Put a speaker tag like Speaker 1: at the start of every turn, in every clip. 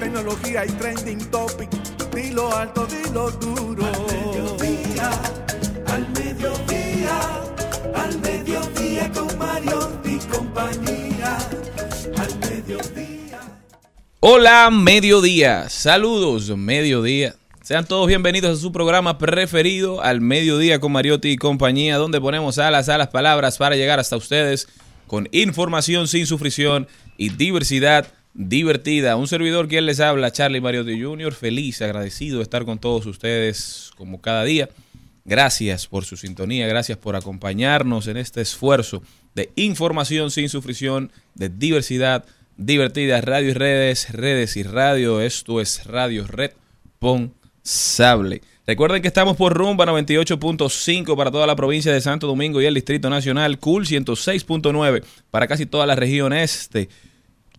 Speaker 1: tecnología y trending topic. Dilo alto, dilo duro. Al mediodía, al mediodía, al mediodía con Mario y compañía. Al mediodía.
Speaker 2: Hola, mediodía. Saludos, mediodía. Sean todos bienvenidos a su programa preferido, al mediodía con Mariotti y compañía, donde ponemos alas a las palabras para llegar hasta ustedes con información sin sufrición y diversidad divertida. Un servidor quien les habla, Charlie Mariotti Jr., feliz, agradecido de estar con todos ustedes como cada día. Gracias por su sintonía, gracias por acompañarnos en este esfuerzo de información sin sufrición, de diversidad divertida, radio y redes, redes y radio. Esto es Radio Responsable. Recuerden que estamos por Rumba 98.5 para toda la provincia de Santo Domingo y el Distrito Nacional, Cool 106.9 para casi toda la región este.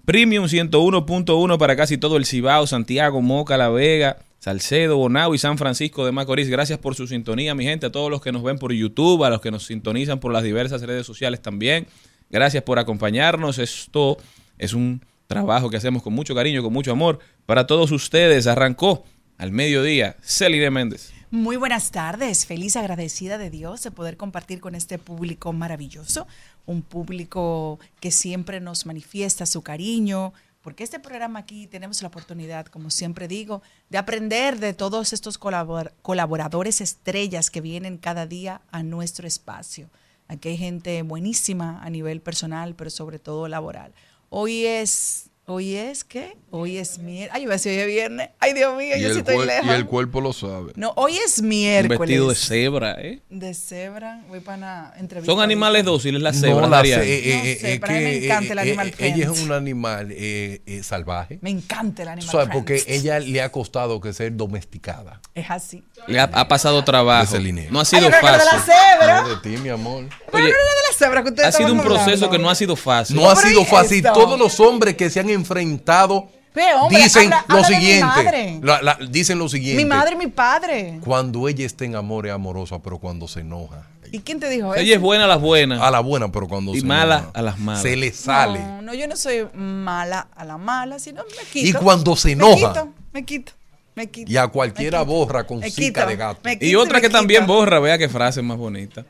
Speaker 2: Premium 101.1 para casi todo el Cibao, Santiago, Moca, La Vega, Salcedo, Bonao y San Francisco de Macorís. Gracias por su sintonía, mi gente, a todos los que nos ven por YouTube, a los que nos sintonizan por las diversas redes sociales también. Gracias por acompañarnos. Esto es un trabajo que hacemos con mucho cariño, con mucho amor para todos ustedes. Arrancó al mediodía Celine Méndez.
Speaker 3: Muy buenas tardes, feliz agradecida de Dios de poder compartir con este público maravilloso, un público que siempre nos manifiesta su cariño, porque este programa aquí tenemos la oportunidad, como siempre digo, de aprender de todos estos colabor colaboradores estrellas que vienen cada día a nuestro espacio. Aquí hay gente buenísima a nivel personal, pero sobre todo laboral. Hoy es Hoy es qué? Hoy es miércoles. Ay, yo voy a decir hoy es viernes. Ay, Dios mío,
Speaker 4: y
Speaker 3: yo sí estoy lejos.
Speaker 4: Y el cuerpo lo sabe.
Speaker 3: No, hoy es
Speaker 2: Un
Speaker 3: miércoles.
Speaker 2: vestido de cebra, ¿eh?
Speaker 3: De cebra. Voy para una entrevista.
Speaker 2: Son animales dóciles las cebras.
Speaker 4: No, la
Speaker 2: Ariana.
Speaker 4: ce- eh,
Speaker 3: No
Speaker 4: eh,
Speaker 3: sé,
Speaker 4: eh,
Speaker 3: mí me encanta el
Speaker 4: eh,
Speaker 3: animal
Speaker 4: eh, Ella es un animal eh, eh, salvaje.
Speaker 3: Me encanta el animal.
Speaker 4: sabes, porque ella le ha costado que ser domesticada.
Speaker 3: Es así.
Speaker 2: Le ha, ha pasado trabajo. No ha
Speaker 3: Ay,
Speaker 2: sido
Speaker 3: yo creo que era de la
Speaker 2: fácil.
Speaker 3: cebra.
Speaker 4: No de ti, mi amor.
Speaker 3: Pero
Speaker 2: Oye,
Speaker 3: no era de la cebra que ustedes
Speaker 2: ha sido un proceso
Speaker 3: hablando.
Speaker 2: que no ha sido fácil.
Speaker 4: No ha sido
Speaker 3: ¿y
Speaker 4: fácil.
Speaker 3: esto?
Speaker 4: Todos los hombres que se han enfrentado
Speaker 3: Pero, hombre,
Speaker 4: dicen
Speaker 3: habla-
Speaker 4: lo
Speaker 3: habla
Speaker 4: siguiente.
Speaker 3: madre.
Speaker 4: La- la- dicen lo siguiente.
Speaker 3: Mi madre y mi padre.
Speaker 4: Cuando ella está en amor es amorosa, pero cuando se enoja.
Speaker 3: ¿Y quién te dijo eso?
Speaker 2: Ella es buena a las buenas.
Speaker 4: A la buena, pero cuando
Speaker 2: Y
Speaker 4: se
Speaker 2: mala
Speaker 4: enoja,
Speaker 2: a las malas.
Speaker 4: Se le sale.
Speaker 3: No, no, yo no soy mala a la mala, sino me
Speaker 4: Y
Speaker 3: quito.
Speaker 4: cuando se
Speaker 3: Me
Speaker 4: enoja.
Speaker 3: quito, me quito, me quito.
Speaker 4: Y a cualquiera
Speaker 3: Me quito,
Speaker 4: borra con
Speaker 3: me
Speaker 4: cica de gato.
Speaker 3: me
Speaker 2: Y otra
Speaker 3: me
Speaker 2: que también borra, vea qué frase más bonita.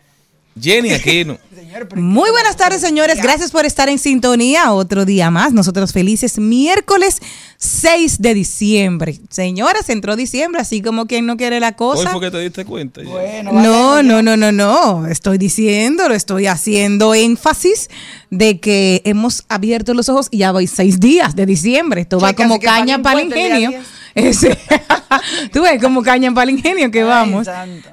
Speaker 2: Jenny Aquino.
Speaker 5: Muy buenas tardes, señores. Gracias por estar en sintonía. Otro día más. Nosotros felices. Miércoles 6 de diciembre. Señoras, entró diciembre, así como quien no quiere la
Speaker 2: Hoy
Speaker 5: cosa.
Speaker 2: fue que te diste cuenta. Jenny.
Speaker 5: No, no, no, no, no. Estoy diciendo, lo estoy haciendo énfasis de que hemos abierto los ojos y ya voy seis días de diciembre. Esto va como caña para el ingenio. Ese- Tú ves como caña para el ingenio que vamos.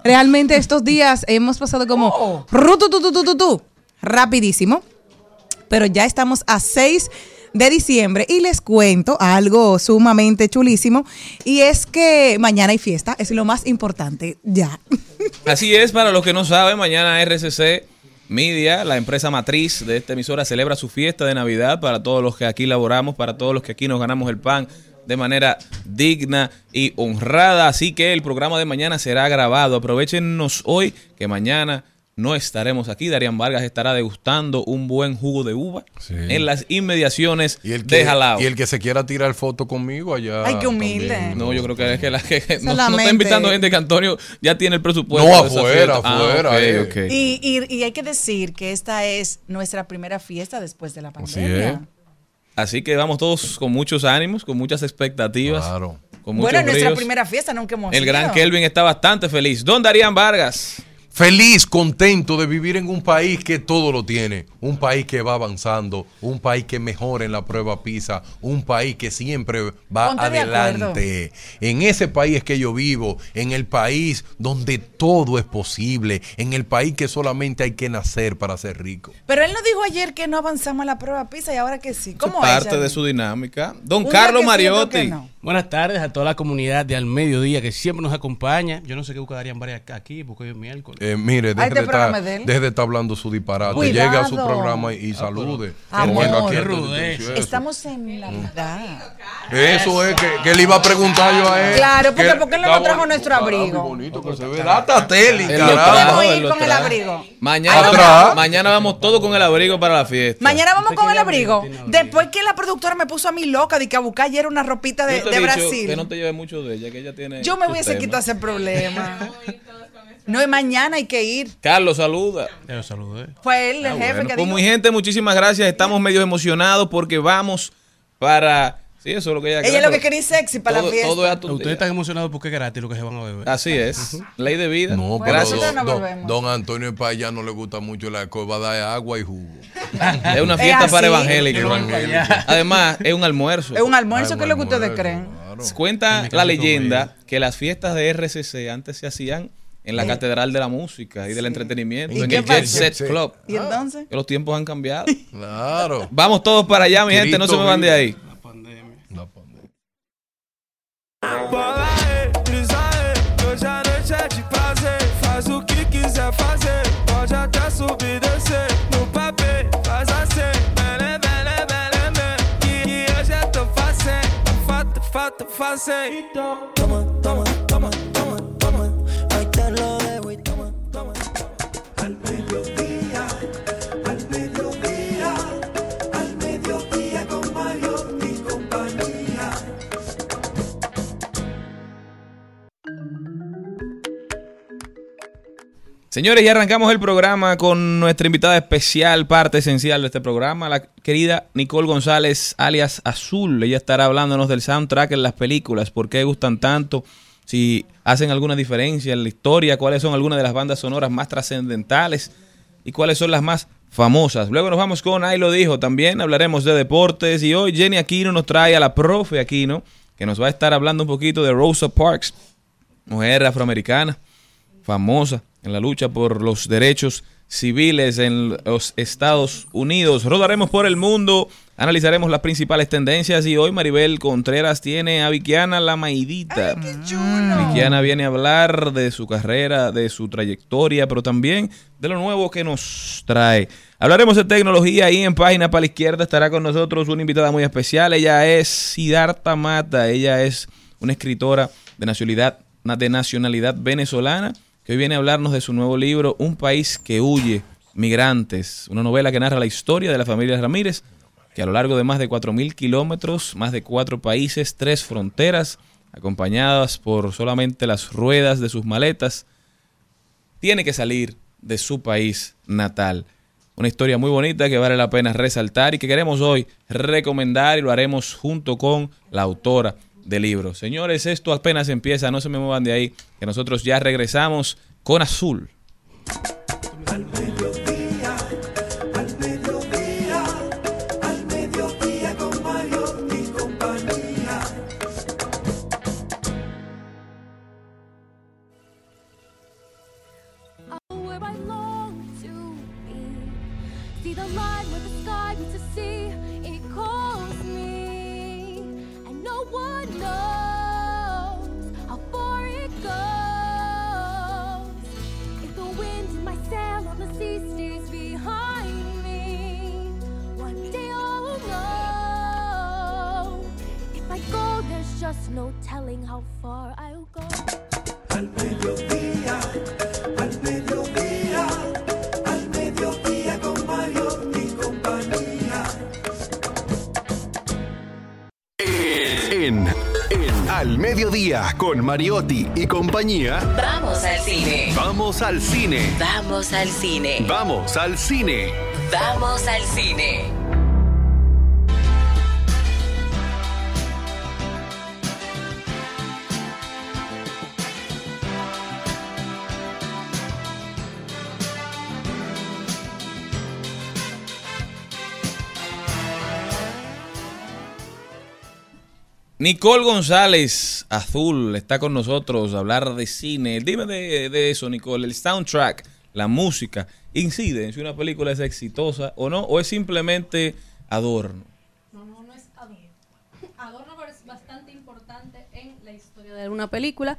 Speaker 5: Realmente estos días hemos pasado como
Speaker 3: Oh.
Speaker 5: rutu, tu, tu, tu, tu, tu, rapidísimo. Pero ya estamos a 6 de diciembre y les cuento algo sumamente chulísimo y es que mañana hay fiesta, es lo más importante ya.
Speaker 2: Así es, para los que no saben, mañana RCC Media, la empresa matriz de esta emisora, celebra su fiesta de Navidad para todos los que aquí laboramos, para todos los que aquí nos ganamos el pan de manera digna y honrada. Así que el programa de mañana será grabado. Aprovechenos hoy que mañana no estaremos aquí. Darían Vargas estará degustando un buen jugo de uva
Speaker 4: Sí.
Speaker 2: en las inmediaciones
Speaker 4: Y el,
Speaker 2: de
Speaker 4: que,
Speaker 2: Jalao.
Speaker 4: y el que se quiera tirar foto conmigo allá.
Speaker 3: Ay, qué humilde.
Speaker 4: también,
Speaker 2: No, yo creo que es que la que no, no está invitando gente que Antonio ya tiene el presupuesto.
Speaker 4: No,
Speaker 2: de
Speaker 4: afuera.
Speaker 2: Ah,
Speaker 4: afuera, eh.
Speaker 2: ok.
Speaker 3: Y, y- y hay que decir que esta es nuestra primera fiesta después de la pandemia.
Speaker 4: es.
Speaker 2: Así que vamos todos con muchos ánimos, con muchas expectativas.
Speaker 4: Claro.
Speaker 2: Con muchos
Speaker 3: Bueno, nuestra
Speaker 2: bríos.
Speaker 3: primera fiesta nunca hemos
Speaker 2: El
Speaker 3: ido.
Speaker 2: gran Kelvin está bastante feliz. Don Darían Vargas.
Speaker 4: Feliz, contento de vivir en un país que todo lo tiene, un país que va avanzando, un país que mejora en la prueba PISA, un país que siempre va
Speaker 3: Ponte
Speaker 4: adelante. En ese país es que yo vivo, en el país donde todo es posible, en el país que solamente hay que nacer para ser rico.
Speaker 3: Pero él nos dijo ayer que no avanzamos a la prueba PISA y ahora que sí. ¿Cómo
Speaker 2: es parte de su dinámica. Don Carlos Mariotti.
Speaker 3: no.
Speaker 6: Buenas tardes a toda la comunidad de Al Mediodía que siempre nos acompaña. Yo no sé qué buscarían varias aquí porque hoy es miércoles.
Speaker 4: Eh, mire, deje, de estar, deje de hablando su disparate.
Speaker 3: Cuidado.
Speaker 4: Llegue a su programa y, y salude. No
Speaker 3: Amor.
Speaker 4: a
Speaker 6: Qué rudeza.
Speaker 3: Estamos en Navidad.
Speaker 4: Eso es que, que le iba a preguntar yo a él.
Speaker 3: Claro, porque-
Speaker 4: Que-
Speaker 3: porque él no nos trajo nuestro abrigo.
Speaker 4: muy bonito que se ve. Data
Speaker 2: lo
Speaker 4: carajo.
Speaker 2: trajo,
Speaker 3: Podemos
Speaker 2: él
Speaker 3: ir
Speaker 2: lo
Speaker 3: con el
Speaker 2: trajo.
Speaker 3: abrigo.
Speaker 2: Mañana, vamos todos con el abrigo para la fiesta.
Speaker 3: Mañana vamos
Speaker 6: ¿Usted
Speaker 3: con el
Speaker 6: abrigo?
Speaker 3: Después que la productora me puso a mí loca de que a buscar ayer una ropita de,
Speaker 2: Yo te
Speaker 3: de
Speaker 2: he dicho
Speaker 3: Brasil.
Speaker 2: Que no te lleves mucho de ella, que ella tiene.
Speaker 3: Yo me
Speaker 2: tema.
Speaker 3: quitado ese problema. No, y mañana hay que ir.
Speaker 2: Carlos, saluda.
Speaker 6: Te lo saludé.
Speaker 3: Fue él el
Speaker 2: Ah,
Speaker 3: jefe
Speaker 2: bueno,
Speaker 3: que
Speaker 2: pues
Speaker 3: dijo.
Speaker 2: muy gente, muchísimas gracias. Estamos medio emocionados porque vamos para. Sí, eso es lo que ella
Speaker 3: Ella es lo que quería sexy para
Speaker 2: todo,
Speaker 3: la fiesta.
Speaker 2: todo es a tu
Speaker 6: Ustedes
Speaker 2: día.
Speaker 6: están emocionados porque es gratis lo que se van a beber.
Speaker 2: Así es. Ley de vida.
Speaker 4: No, pero
Speaker 2: Gracias.
Speaker 4: don,
Speaker 3: volvemos.
Speaker 4: don Antonio Paya no le gusta mucho la alcohol, va a dar agua y jugo.
Speaker 2: Es una fiesta para evangélicos.
Speaker 4: Evangélico.
Speaker 2: Además, es un almuerzo.
Speaker 3: Es un almuerzo, que es lo que ustedes creen.
Speaker 4: claro.
Speaker 2: Cuenta
Speaker 6: En mi
Speaker 2: la leyenda que las fiestas de RCC antes se hacían en la Catedral de la Música y del Entretenimiento,
Speaker 3: ¿Y
Speaker 2: en el Jet? Set
Speaker 4: Sí.
Speaker 2: Club.
Speaker 3: ¿Y entonces?
Speaker 2: Que los tiempos han cambiado.
Speaker 4: Claro.
Speaker 2: Vamos todos para allá, mi gente, no se me van de ahí.
Speaker 6: La pandemia.
Speaker 4: La pandemia.
Speaker 2: Señores, ya arrancamos el programa con nuestra invitada especial, parte esencial de este programa, la querida Nicole González, alias Azul. Ella estará hablándonos del soundtrack en las películas, por qué gustan tanto, si hacen alguna diferencia en la historia, cuáles son algunas de las bandas sonoras más trascendentales y cuáles son las más famosas. Luego nos vamos con Ahí lo dijo, también hablaremos de deportes y hoy Jenny Aquino nos trae a la profe Aquino, que nos va a estar hablando un poquito de Rosa Parks, mujer afroamericana famosa en la lucha por los derechos civiles en los Estados Unidos. Rodaremos por el mundo, analizaremos las principales tendencias y hoy Maribel Contreras tiene a Vikiana La Maidita. Vikiana viene a hablar de su carrera, de su trayectoria, pero también de lo nuevo que nos trae. Hablaremos de tecnología y en página para la izquierda estará con nosotros una invitada muy especial. Ella es Siddhartha Mata. Ella es una escritora de nacionalidad, de nacionalidad venezolana hoy viene a hablarnos de su nuevo libro Un país que huye, migrantes, una novela que narra la historia de la familia Ramírez, que a lo largo de más de 4.000 kilómetros, más de cuatro países, tres fronteras, acompañadas por solamente las ruedas de sus maletas, tiene que salir de su país natal. Una historia muy bonita que vale la pena resaltar y que queremos hoy recomendar y lo haremos junto con la autora del libro. Señores, esto apenas empieza, no se me muevan de ahí, que nosotros ya regresamos con Azul.
Speaker 7: Just no telling how far I'll go.
Speaker 1: Al mediodía, al mediodía, al mediodía con Mario y compañía.
Speaker 8: En, en Al Mediodía con Mariotti y compañía,
Speaker 9: Vamos al cine.
Speaker 8: vamos al cine.
Speaker 9: Vamos al cine.
Speaker 8: Vamos al cine.
Speaker 9: Vamos al cine.
Speaker 2: Nicole González, Azul, está con nosotros a hablar de cine. Dime de, eso, Nicole. El soundtrack, la música, ¿incide en si una película es exitosa o no? ¿O es simplemente adorno?
Speaker 10: No, no, no es adorno. Adorno es bastante importante en la historia de una película.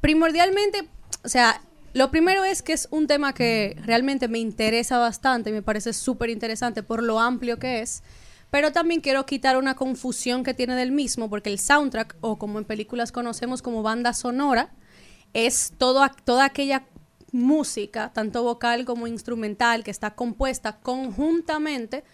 Speaker 10: Primordialmente, o sea, lo primero es que es un tema que realmente me interesa bastante, me parece súper interesante por lo amplio que es, pero también quiero quitar una confusión que tiene del mismo, porque el soundtrack, o como en películas conocemos como banda sonora, es todo, toda aquella música, tanto vocal como instrumental, que está compuesta conjuntamente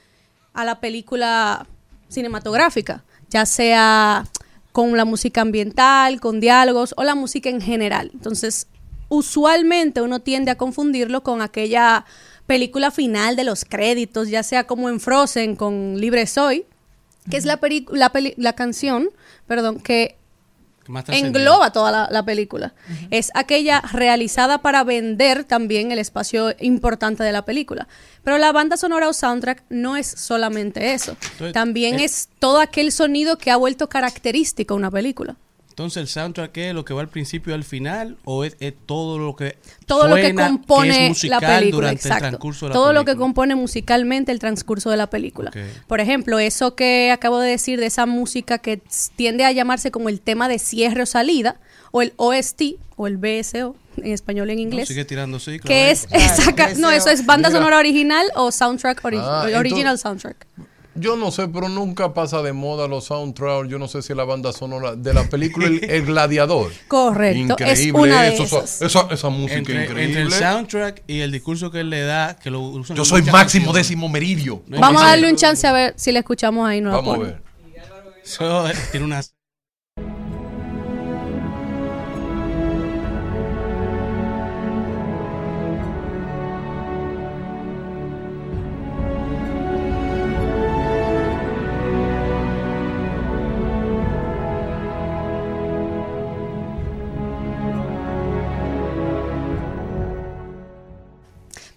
Speaker 10: a la película cinematográfica, ya sea con la música ambiental, con diálogos o la música en general. Entonces, usualmente uno tiende a confundirlo con aquella película final de los créditos, ya sea como en Frozen con Libre Soy, que es la, la, la canción, perdón, que engloba toda la, la película. Es aquella realizada para vender también el espacio importante de la película. Pero la banda sonora o soundtrack no es solamente eso. También
Speaker 6: eh,
Speaker 10: es todo aquel sonido que ha vuelto característico a una película.
Speaker 6: Entonces, ¿el soundtrack es lo que va al principio y al final? ¿O es, es todo lo que
Speaker 10: Todo lo que compone
Speaker 6: es musical
Speaker 10: la película,
Speaker 6: durante el transcurso de la
Speaker 10: todo lo que compone musicalmente el transcurso de la película. Por ejemplo, eso que acabo de decir de esa música que tiende a llamarse como el tema de cierre o salida, o el OST, o el BSO, en español y en
Speaker 6: No,
Speaker 10: inglés.
Speaker 6: sigue tirando ciclos.
Speaker 10: que es esa ca- no eso es banda
Speaker 4: Mira.
Speaker 10: sonora original o soundtrack ori-
Speaker 4: Ah,
Speaker 10: original
Speaker 4: entonces-
Speaker 10: soundtrack
Speaker 4: Yo no sé, pero nunca pasa de moda los soundtracks. Yo no sé si la banda sonora de la película El, El Gladiador.
Speaker 10: correcto es
Speaker 4: Increíble
Speaker 10: una de
Speaker 4: eso,
Speaker 10: esas
Speaker 4: esa, esa, esa música
Speaker 6: Entre,
Speaker 4: increíble.
Speaker 6: entre el soundtrack y el discurso que él le da, que lo usan
Speaker 4: Yo soy máximo
Speaker 6: canciones.
Speaker 4: décimo meridio.
Speaker 6: No
Speaker 10: vamos a darle un chance a ver si la escuchamos ahí no la
Speaker 4: Vamos a ver.
Speaker 6: Eso tiene una...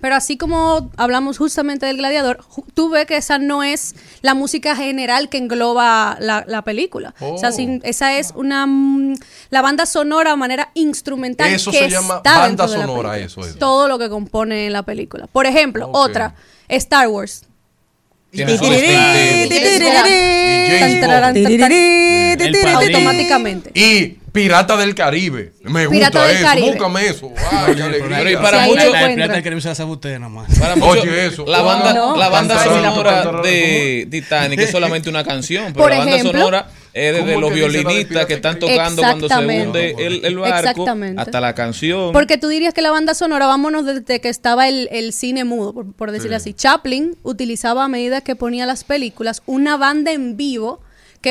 Speaker 10: Pero así como hablamos justamente del gladiador, tú ves que esa no es la música general que engloba la, la película. O sea,
Speaker 4: Oh.
Speaker 10: sin- esa es una mm, la banda sonora de manera instrumental.
Speaker 4: Eso
Speaker 10: que
Speaker 4: se llama
Speaker 10: está
Speaker 4: banda
Speaker 10: dentro de la
Speaker 4: sonora, eso es.
Speaker 10: Todo lo que compone la película. Por ejemplo, otra, Star Wars.
Speaker 2: Tiene sus
Speaker 10: Automáticamente.
Speaker 4: Y Pirata del Caribe. Me
Speaker 10: Pirata
Speaker 4: gusta
Speaker 10: del
Speaker 4: eso.
Speaker 10: Caribe.
Speaker 4: Búscame eso. Ay, qué alegría.
Speaker 2: Y para
Speaker 10: ahí
Speaker 2: muchos-
Speaker 10: lo
Speaker 6: plata del Caribe se sabe usted nada más.
Speaker 2: Para
Speaker 4: Oye, eso.
Speaker 2: La banda,
Speaker 10: No.
Speaker 2: la banda sonora de Titanic es solamente una canción, pero
Speaker 10: Por
Speaker 2: la banda
Speaker 10: ejemplo.
Speaker 2: sonora es desde
Speaker 4: ¿Cómo
Speaker 2: los
Speaker 4: que dice la de
Speaker 2: violinistas
Speaker 4: Pirata
Speaker 2: que están
Speaker 4: del Caribe?
Speaker 2: tocando cuando se
Speaker 10: Exactamente.
Speaker 2: hunde el, el barco
Speaker 10: Exactamente.
Speaker 2: hasta la canción.
Speaker 10: Porque tú dirías que la banda sonora, vámonos desde que estaba el, el cine mudo, por, por decirlo así. Chaplin utilizaba a medida que ponía las películas una banda en vivo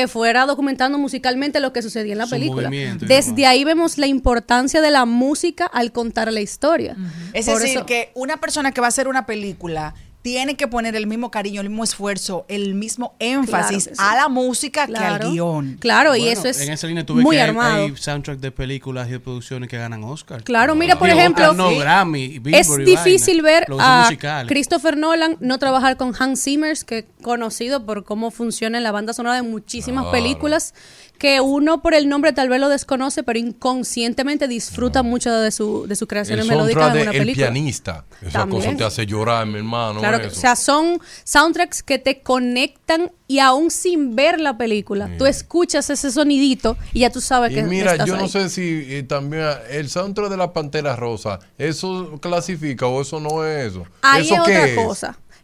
Speaker 10: que fuera documentando musicalmente lo que sucedía en la
Speaker 6: Su
Speaker 10: película. Desde ahí vemos la importancia de la música al contar la historia.
Speaker 3: Es
Speaker 10: Por
Speaker 3: decir,
Speaker 10: eso-
Speaker 3: que una persona que va a hacer una película tiene que poner el mismo cariño, el mismo esfuerzo, el mismo énfasis
Speaker 10: Claro que sí.
Speaker 3: a la música que al guion.
Speaker 10: Claro, y eso es
Speaker 6: en esa línea tuve
Speaker 10: muy
Speaker 6: que
Speaker 10: armado.
Speaker 6: Hay, soundtrack de películas y de producciones que ganan Oscar.
Speaker 10: Claro, mira, por
Speaker 6: Digo,
Speaker 10: ejemplo,
Speaker 6: Oscar no,
Speaker 10: sí.
Speaker 6: Grammy, Billboard
Speaker 10: es
Speaker 6: y
Speaker 10: difícil
Speaker 6: vaina.
Speaker 10: ver a. Christopher Nolan no trabajar con Hans Zimmer, que es conocido por cómo funciona en la banda sonora de muchísimas
Speaker 4: Claro.
Speaker 10: películas, que uno por el nombre tal vez lo desconoce, pero inconscientemente disfruta mucho de su de sus
Speaker 4: El
Speaker 10: creaciones melódicas
Speaker 4: soundtrack
Speaker 10: en
Speaker 4: de
Speaker 10: una
Speaker 4: El
Speaker 10: película.
Speaker 4: pianista. Esa
Speaker 10: También.
Speaker 4: cosa te hace llorar, mi hermano.
Speaker 10: Claro, que,
Speaker 4: eso.
Speaker 10: o sea, son soundtracks que te conectan y aún sin ver la película, tú escuchas ese sonidito y ya tú sabes
Speaker 4: Y
Speaker 10: que
Speaker 4: mira,
Speaker 10: estás
Speaker 4: yo no sé si eh, también el soundtrack de la Pantera Rosa, ¿eso clasifica o eso no es eso?
Speaker 10: Ahí
Speaker 4: ¿Eso
Speaker 10: es
Speaker 4: qué
Speaker 10: otra
Speaker 4: es?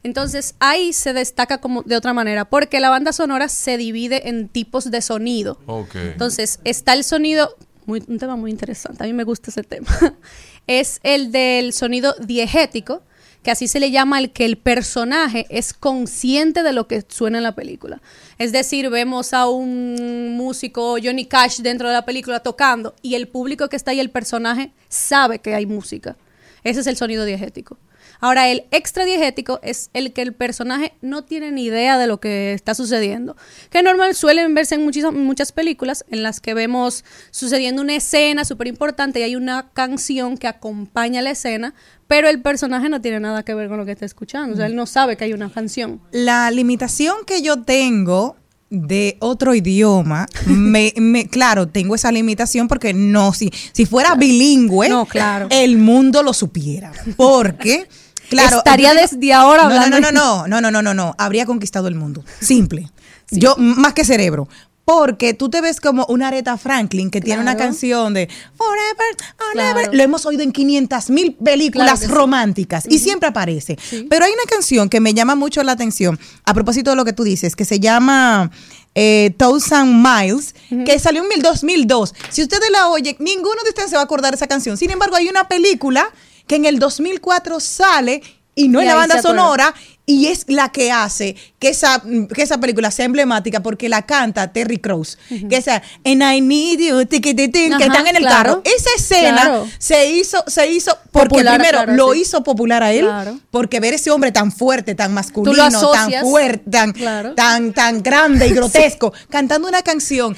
Speaker 10: Entonces ahí se destaca como de otra manera, porque la banda sonora se divide en tipos de sonido. Entonces está el sonido, muy- un tema muy interesante, a mí me gusta ese tema, es el del sonido diegético, que así se le llama al que el personaje es consciente de lo que suena en la película. Es decir, vemos a un músico Johnny Cash dentro de la película tocando y el público que está ahí, el personaje, sabe que hay música. Ese es el sonido diegético. Ahora, el extra diegético es el que el personaje no tiene ni idea de lo que está sucediendo. Que normal suelen verse en muchísimas, muchas películas en las que vemos sucediendo una escena súper importante y hay una canción que acompaña la escena, pero el personaje no tiene nada que ver con lo que está escuchando. O sea, él no sabe que hay una canción.
Speaker 5: La limitación que yo tengo de otro idioma, me, me- claro, tengo esa limitación porque no, si, si fuera bilingüe,
Speaker 10: No, claro.
Speaker 5: el mundo lo supiera. Porque, claro.
Speaker 10: Estaría desde ahora
Speaker 5: no, no,
Speaker 10: hablando.
Speaker 5: no, no, no, no, no, no, no, habría conquistado el mundo. Simple. Yo, más que cerebro. Porque tú te ves como una Aretha Franklin que tiene una canción de Forever, and
Speaker 10: Claro.
Speaker 5: Lo hemos oído en 500 mil películas
Speaker 10: Claro que sí.
Speaker 5: románticas y siempre aparece.
Speaker 10: Sí.
Speaker 5: Pero hay una canción que me llama mucho la atención a propósito de lo que tú dices, que se llama eh, Thousand Miles, que salió en el 2002. Si ustedes la oyen, ninguno de ustedes se va a acordar de esa canción. Sin embargo, hay una película que en el 2004 sale y no
Speaker 10: Y
Speaker 5: es la banda sonora y es la que hace que esa, que esa película sea emblemática porque la canta Terry Crews. Que esa And I Need You, tiqui, tin, que
Speaker 10: Ajá,
Speaker 5: están en el
Speaker 10: claro.
Speaker 5: carro. Esa escena
Speaker 10: Claro.
Speaker 5: se hizo, se hizo porque
Speaker 10: Popular,
Speaker 5: primero
Speaker 10: claro,
Speaker 5: lo
Speaker 10: sí.
Speaker 5: hizo popular a él,
Speaker 10: Claro.
Speaker 5: porque ver ese hombre tan fuerte, tan masculino, tan fuerte, tan,
Speaker 10: Claro.
Speaker 5: tan, tan grande y grotesco, cantando una canción.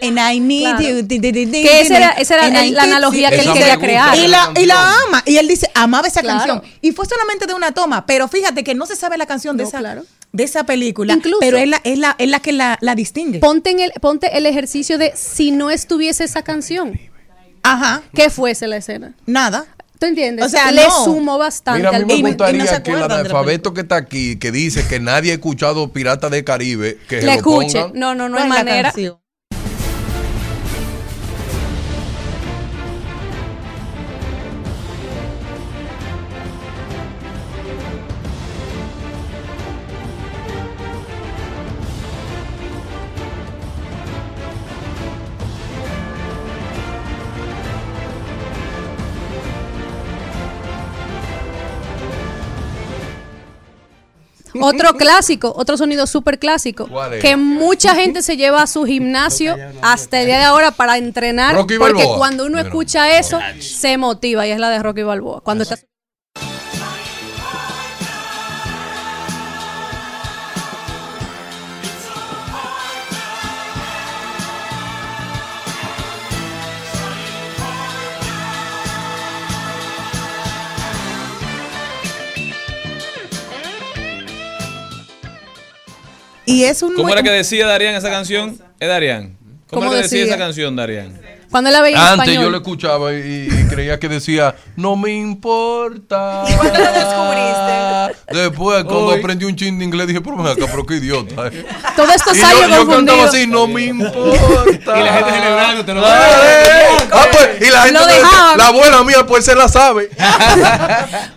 Speaker 5: And I need you.
Speaker 10: Que esa era- esa era
Speaker 5: and I
Speaker 10: la analogía que él quería crear.
Speaker 5: Y la, y la ama. Y él dice, amaba esa canción. Y fue solamente de una toma. Pero fíjate que no se sabe la canción de,
Speaker 10: No,
Speaker 5: esa,
Speaker 10: claro.
Speaker 5: de esa película.
Speaker 10: Incluso-
Speaker 5: pero es la, es la, es la que la, la distingue.
Speaker 10: Ponte, en el, ponte el ejercicio de si no estuviese esa canción,
Speaker 5: Ajá.
Speaker 10: ¿qué fuese la escena?
Speaker 5: Nada.
Speaker 10: ¿Tú entiendes?
Speaker 5: O sea,
Speaker 10: le
Speaker 5: no.
Speaker 10: sumó bastante
Speaker 4: Mira, a mí me
Speaker 5: y- y no
Speaker 4: gustaría
Speaker 5: se
Speaker 4: que el
Speaker 5: de
Speaker 4: analfabeto que está aquí, que dice que nadie ha escuchado Pirata del Caribe, que se
Speaker 10: Le
Speaker 4: lo
Speaker 10: escuche.
Speaker 4: pongan.
Speaker 10: No, no, no hay
Speaker 5: ¿Cuál es la
Speaker 10: manera.
Speaker 5: canción?
Speaker 10: Otro clásico, otro sonido súper clásico, que mucha gente se lleva a su gimnasio hasta el día de ahora para entrenar,
Speaker 4: Rocky
Speaker 10: porque
Speaker 4: Balboa.
Speaker 10: cuando uno escucha eso, se motiva, y es la de Rocky Balboa. Cuando está
Speaker 5: Y es un.
Speaker 2: ¿Cómo era que decía Darían esa canción? ¿Es Darían? ¿Cómo,
Speaker 10: ¿Cómo
Speaker 2: era que decía
Speaker 10: decía?
Speaker 2: esa canción, Darían?
Speaker 10: Cuando la veía en
Speaker 4: Antes
Speaker 10: español.
Speaker 4: yo lo escuchaba y, y creía que decía, no me importa.
Speaker 3: ¿Y cuándo lo descubriste?
Speaker 4: Después, cuando
Speaker 2: Hoy.
Speaker 4: aprendí un chin de inglés, dije, pero ven acá, pero qué idiota. eh".
Speaker 10: Todos estos
Speaker 4: Y
Speaker 10: años
Speaker 4: yo, yo cantaba así, no me importa.
Speaker 6: Y la gente celebrando, te lo
Speaker 4: Ah, eh. Ah, pues, y la gente,
Speaker 10: Lo
Speaker 4: la abuela mía, pues se la sabe.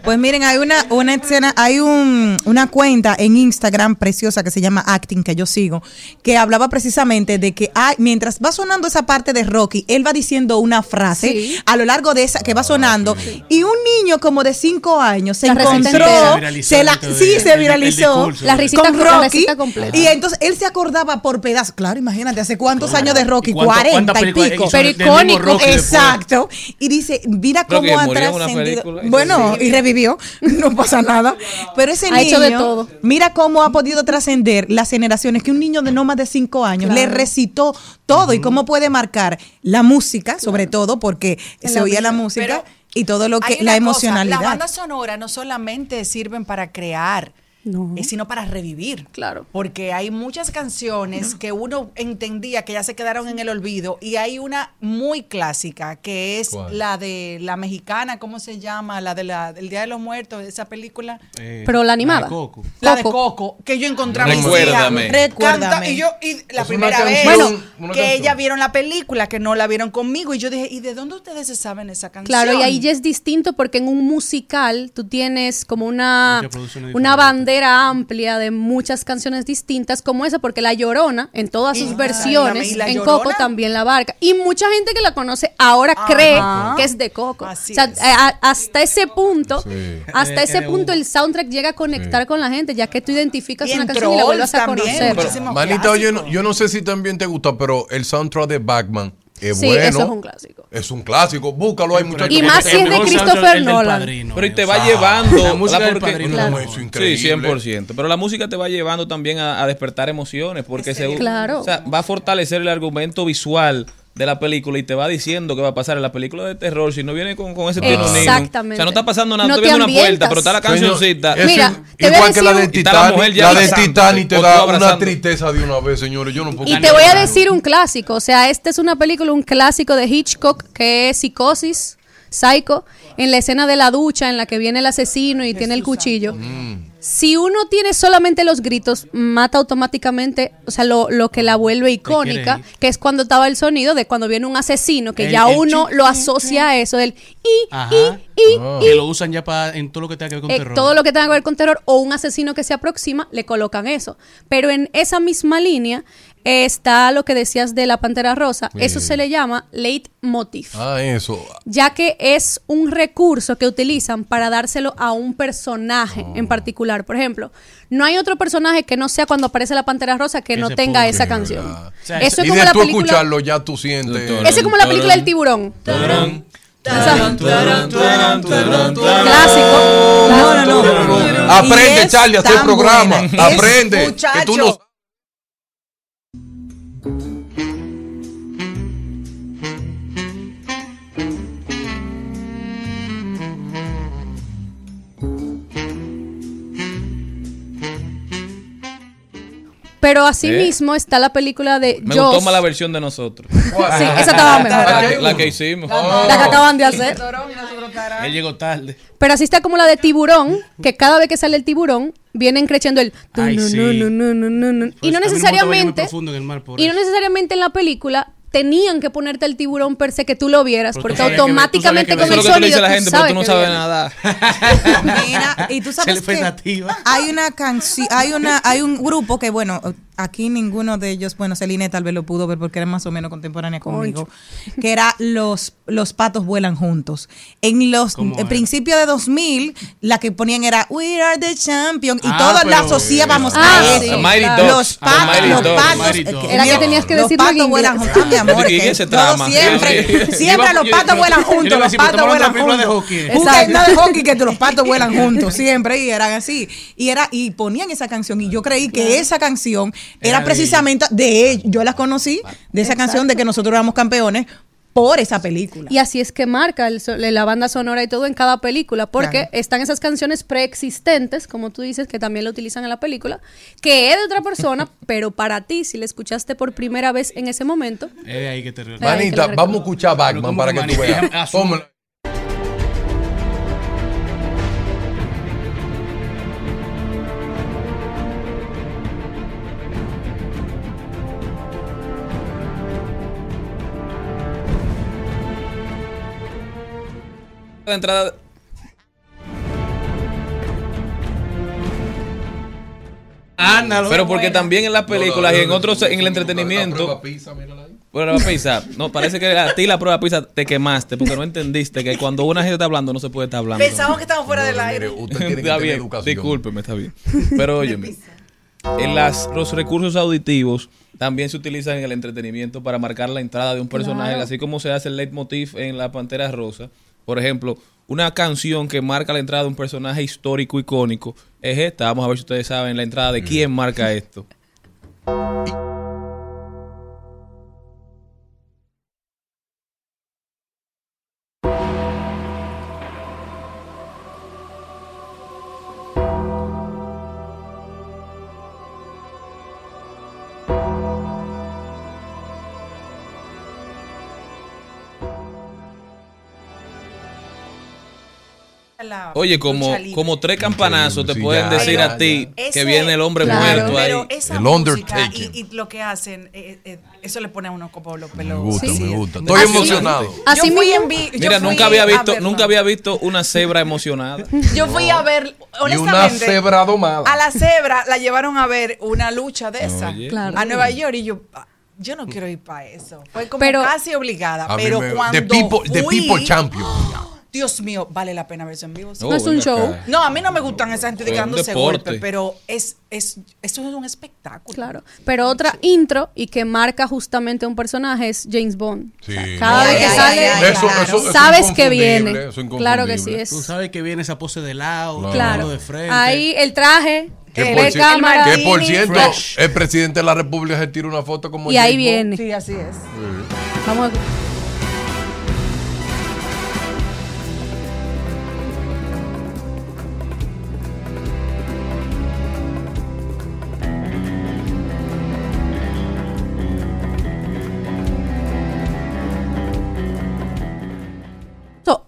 Speaker 5: Pues miren, hay una, una escena, hay un, una cuenta en Instagram preciosa que se llama Acting, que yo sigo, que hablaba precisamente de que mientras va sonando esa parte de Rocky, él él va diciendo una frase
Speaker 10: Sí.
Speaker 5: a lo largo de esa que va sonando. Y un niño como de cinco años se
Speaker 10: La
Speaker 5: encontró.
Speaker 6: Se
Speaker 5: se la, sí,
Speaker 6: el-
Speaker 5: se
Speaker 6: el-
Speaker 5: viralizó.
Speaker 6: el.
Speaker 10: La risita
Speaker 5: con
Speaker 10: la
Speaker 5: Rocky.
Speaker 10: completa.
Speaker 5: Y entonces él se acordaba por pedazos. Claro, imagínate, hace cuántos años de Rocky,
Speaker 6: ¿Y cuánto-
Speaker 5: 40
Speaker 6: cuántas
Speaker 5: y pico.
Speaker 10: Pero icónico.
Speaker 6: Después?
Speaker 5: Exacto. Y dice, mira cómo ha trascendido. Bueno, y revivió, no pasa nada. Pero ese
Speaker 10: Ha
Speaker 5: niño,
Speaker 10: hecho de todo.
Speaker 5: mira cómo ha podido trascender las generaciones, que un niño de no más de cinco años le recitó todo y cómo puede marcar la música, sobre todo porque se oía la música
Speaker 3: Pero
Speaker 5: y todo lo que, la emocionalidad.
Speaker 3: las bandas sonoras no solamente sirven para crear,
Speaker 10: No.
Speaker 3: sino para revivir.
Speaker 10: Claro.
Speaker 3: Porque hay muchas canciones que uno entendía que ya se quedaron en el olvido y hay una muy clásica que es
Speaker 4: ¿Cuál?
Speaker 3: la de la mexicana, ¿cómo se llama? La de la, del Día de los Muertos, esa película.
Speaker 6: Eh,
Speaker 10: Pero la animada.
Speaker 6: de Coco.
Speaker 3: La de
Speaker 10: Coco.
Speaker 3: Que yo encontré a mis
Speaker 2: Recuérdame.
Speaker 5: Recuérdame.
Speaker 3: Y yo, y la
Speaker 4: Es
Speaker 3: primera vez que ellas vieron la película, que no la vieron conmigo, y yo dije, ¿y de dónde ustedes se saben esa canción?
Speaker 10: Claro, y ahí ya es distinto porque en un musical tú tienes como una, una
Speaker 6: diferentes.
Speaker 10: Bandera amplia de muchas canciones distintas como esa, porque La Llorona, en todas sus
Speaker 3: Y-
Speaker 10: versiones,
Speaker 3: y La
Speaker 10: en
Speaker 3: Llorona.
Speaker 10: Coco también la barca. Y mucha gente que la conoce ahora
Speaker 3: Ajá.
Speaker 10: cree que es de Coco.
Speaker 3: Así
Speaker 10: o sea,
Speaker 3: es.
Speaker 10: a- hasta ese punto,
Speaker 4: Sí.
Speaker 10: hasta
Speaker 6: Eh,
Speaker 10: ese
Speaker 6: eh,
Speaker 10: punto
Speaker 6: hubo.
Speaker 10: el soundtrack llega a conectar con la gente, ya que tú identificas
Speaker 3: Y
Speaker 10: una canción y la vuelvas a conocer.
Speaker 3: muchísimo
Speaker 4: Manita, oye,
Speaker 3: clásico.
Speaker 4: no- yo no sé si también te gusta, pero el soundtrack de Batman es
Speaker 10: Sí,
Speaker 4: bueno.
Speaker 10: eso es un clásico.
Speaker 4: Es un clásico. Búscalo, hay muchachos.
Speaker 10: Y más si es de Christopher Nolan.
Speaker 2: Pero y te va llevando.
Speaker 6: la música del Padrino,
Speaker 10: Claro.
Speaker 4: es
Speaker 2: Sí,
Speaker 4: increíble.
Speaker 2: 100%. Pero la música te va llevando también a, a despertar emociones porque se,
Speaker 10: Claro.
Speaker 2: o sea, va a fortalecer el argumento visual de la película y te va diciendo qué va a pasar en la película de terror. Si no viene con, con ese nino.
Speaker 10: Exactamente.
Speaker 2: O sea, no está pasando nada,
Speaker 10: No te
Speaker 2: estoy viendo una puerta, pero está la
Speaker 4: Señor,
Speaker 2: cancioncita.
Speaker 4: es
Speaker 10: Mira, te voy a
Speaker 4: igual que la
Speaker 10: decir
Speaker 4: de
Speaker 2: la
Speaker 4: Titanic.
Speaker 2: ya
Speaker 4: La de Titanic te da una tristeza de una vez, señores. Yo no puedo
Speaker 10: Y te voy a decir un clásico, o sea, esta es una película, un clásico de Hitchcock que es Psicosis, Psycho, en la escena de la ducha en la que viene el asesino y tiene el cuchillo. Si uno tiene solamente los gritos, mata automáticamente, o sea, lo, lo que la vuelve icónica, que es cuando estaba el sonido de cuando viene un asesino, que
Speaker 6: El-
Speaker 10: ya
Speaker 6: el
Speaker 10: uno lo asocia a eso, del y,
Speaker 6: Ajá.
Speaker 10: y, y,
Speaker 4: Ah.
Speaker 6: Que lo usan ya para en todo lo que tenga que ver con
Speaker 10: eh,
Speaker 6: terror.
Speaker 10: todo lo que tenga que ver con terror o un asesino que se aproxima, le colocan eso. Pero en esa misma línea está lo que decías de la Pantera Rosa. Eso se le llama leitmotiv.
Speaker 4: Ah, eso.
Speaker 10: Ya que es un recurso que utilizan para dárselo a un personaje
Speaker 4: Oh.
Speaker 10: en particular. Por ejemplo, no hay otro personaje que no sea cuando aparece la Pantera Rosa que no tenga esa
Speaker 4: Es
Speaker 10: canción.
Speaker 4: verdad.
Speaker 6: O sea,
Speaker 10: Eso es
Speaker 4: y
Speaker 10: como
Speaker 4: de
Speaker 10: la
Speaker 4: tú
Speaker 10: película.
Speaker 4: escucharlo ya tú sientes.
Speaker 10: Eso es como la película del tiburón.
Speaker 2: Tarán,
Speaker 10: Clásico.
Speaker 5: No, no, no.
Speaker 4: Aprende, Charlie, a hacer programa. Aprende. Que tú no
Speaker 10: Pero asimismo está la película de
Speaker 2: Me gustó más la versión de nosotros.
Speaker 10: Sí, esa estaba mejor.
Speaker 2: La que, la que hicimos.
Speaker 10: La que acaban de hacer.
Speaker 6: Él llegó tarde.
Speaker 10: Pero así está como la de tiburón, que cada vez que sale el tiburón, vienen creciendo el...
Speaker 6: Ay, sí.
Speaker 10: Y no necesariamente... Y no necesariamente en la película tenían que ponerte el tiburón per se que tú lo vieras, porque
Speaker 6: que-
Speaker 10: automáticamente con el sonido
Speaker 2: a la
Speaker 10: tú
Speaker 2: gente, pero tú no
Speaker 10: sabes
Speaker 2: nada.
Speaker 5: Mira, y tú sabes
Speaker 6: le fue
Speaker 5: que
Speaker 6: nativa.
Speaker 5: hay una canción, hay una, hay un grupo que bueno, aquí ninguno de ellos, bueno, Celine tal vez lo pudo ver porque era más o menos contemporánea conmigo, que era los los patos vuelan juntos. En los principios de 2000, la que ponían era We are the champion y
Speaker 6: Ah,
Speaker 5: todos la asociábamos
Speaker 10: Ah,
Speaker 5: a
Speaker 10: sí,
Speaker 5: eso. Los
Speaker 2: Ah,
Speaker 5: patos, los patos,
Speaker 10: Era que tenías que
Speaker 5: los
Speaker 10: decirlo en
Speaker 5: patos vuelan juntos, ah, mi amor,
Speaker 2: ¿Y
Speaker 5: que
Speaker 2: ese
Speaker 5: todo
Speaker 2: trama?
Speaker 5: siempre, siempre los patos vuelan juntos, los
Speaker 6: decir,
Speaker 5: patos vuelan juntos. no de hockey que los patos vuelan juntos, siempre, y eran así. Y era y ponían esa canción y yo creí que esa canción
Speaker 6: Era
Speaker 5: precisamente de ellos. Yo la conocí de esa canción de que nosotros éramos campeones por esa película.
Speaker 10: Y así es que marca el la banda sonora y todo en cada película, porque
Speaker 5: Claro.
Speaker 10: están esas canciones preexistentes, como tú dices, que también lo utilizan en la película, que es de otra persona, pero para ti, si la escuchaste por primera vez en ese momento,
Speaker 6: Es de ahí que te
Speaker 10: Ahí que
Speaker 4: Manita, vamos a escuchar Batman
Speaker 6: ¿cómo
Speaker 4: para
Speaker 6: que
Speaker 4: tú veas.
Speaker 2: De entrada,
Speaker 6: Ándalo.
Speaker 2: pero porque también en las películas y en otros, en el
Speaker 4: La
Speaker 2: entretenimiento,
Speaker 4: mírala ahí.
Speaker 2: Prueba pizza. No, parece que a ti la prueba pizza te quemaste porque no entendiste que cuando una gente está hablando no se puede estar hablando.
Speaker 3: Pensamos que estamos fuera del aire.
Speaker 4: Usted tiene que
Speaker 2: está
Speaker 4: tener
Speaker 2: bien,
Speaker 4: educación.
Speaker 2: discúlpeme, está bien. Pero óyeme, en las, los recursos auditivos también se utilizan en el entretenimiento para marcar la entrada de un personaje,
Speaker 10: Claro.
Speaker 2: así como se hace el leitmotiv en La Pantera Rosa. Por ejemplo, una canción que marca la entrada de un personaje histórico icónico es esta. Vamos a ver si ustedes saben la entrada de quién marca esto. Oye, como, como tres campanazos te
Speaker 4: Sí,
Speaker 2: pueden
Speaker 4: ya,
Speaker 2: decir
Speaker 4: ya,
Speaker 2: a ti que viene el hombre
Speaker 10: Claro.
Speaker 2: muerto ahí.
Speaker 4: El Undertaking.
Speaker 3: y, y lo que hacen, eh, eh, eso le pone a uno como los
Speaker 4: Me
Speaker 3: pelos.
Speaker 4: gusta,
Speaker 10: Sí.
Speaker 4: me gusta. Estoy
Speaker 10: Así-
Speaker 4: emocionado.
Speaker 10: Así
Speaker 3: yo fui en vi- yo
Speaker 2: Mira,
Speaker 3: fui
Speaker 2: nunca había visto, nunca había visto una cebra emocionada.
Speaker 3: Yo fui a ver,
Speaker 4: Y una
Speaker 3: honestamente,
Speaker 4: cebra domada.
Speaker 3: a la cebra la llevaron a ver una lucha de esa
Speaker 2: Oye.
Speaker 10: Claro.
Speaker 3: a Nueva York y yo, ah, yo no quiero ir para eso. Fue como
Speaker 10: Pero-
Speaker 3: casi obligada, pero
Speaker 4: me-
Speaker 3: cuando
Speaker 4: The People, people Champion.
Speaker 3: Dios mío, vale la pena verse en vivo. sí.
Speaker 10: No es un show.
Speaker 2: acá.
Speaker 3: No, a mí no me gustan esa gente
Speaker 2: Es un
Speaker 3: dándose golpes, pero es, es, eso es un espectáculo.
Speaker 10: Claro. Pero otra intro y que marca justamente un personaje es James Bond.
Speaker 4: Sí.
Speaker 10: O sea, cada vez que
Speaker 3: Ay,
Speaker 10: sale,
Speaker 3: ay, ay,
Speaker 4: Eso-
Speaker 3: claro.
Speaker 4: eso- eso es
Speaker 10: sabes que viene. Claro que sí es.
Speaker 6: Tú sabes que viene esa pose de lado,
Speaker 4: Claro.
Speaker 10: Claro.
Speaker 6: de frente.
Speaker 10: Ahí el traje,
Speaker 4: Que
Speaker 10: el
Speaker 4: por,
Speaker 10: cámara.
Speaker 4: que por cierto,
Speaker 6: Fresh.
Speaker 4: el presidente de la República se tira una foto como
Speaker 10: Y ahí
Speaker 4: Bond.
Speaker 10: viene.
Speaker 3: Sí, así es.
Speaker 10: Vamos a-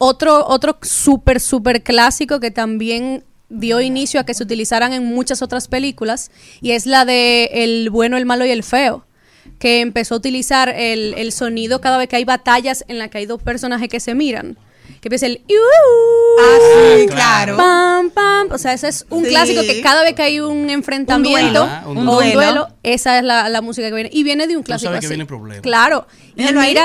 Speaker 10: Otro, otro súper, súper clásico que también dio inicio a que se utilizaran en muchas otras películas y es la de El bueno, el malo y el feo que empezó a utilizar el, el sonido cada vez que hay batallas en las que hay dos personajes que se miran. Que empieza el...
Speaker 5: Ah, sí, claro.
Speaker 10: Pam, pam. O sea, ese es un
Speaker 5: Sí.
Speaker 10: clásico que cada vez que hay un enfrentamiento
Speaker 5: duelo.
Speaker 6: Un
Speaker 10: o un
Speaker 5: duelo.
Speaker 10: duelo, esa es la, la música que viene. Y viene de un clásico
Speaker 6: que
Speaker 10: así.
Speaker 6: viene problema.
Speaker 10: Claro. Y
Speaker 5: ahí.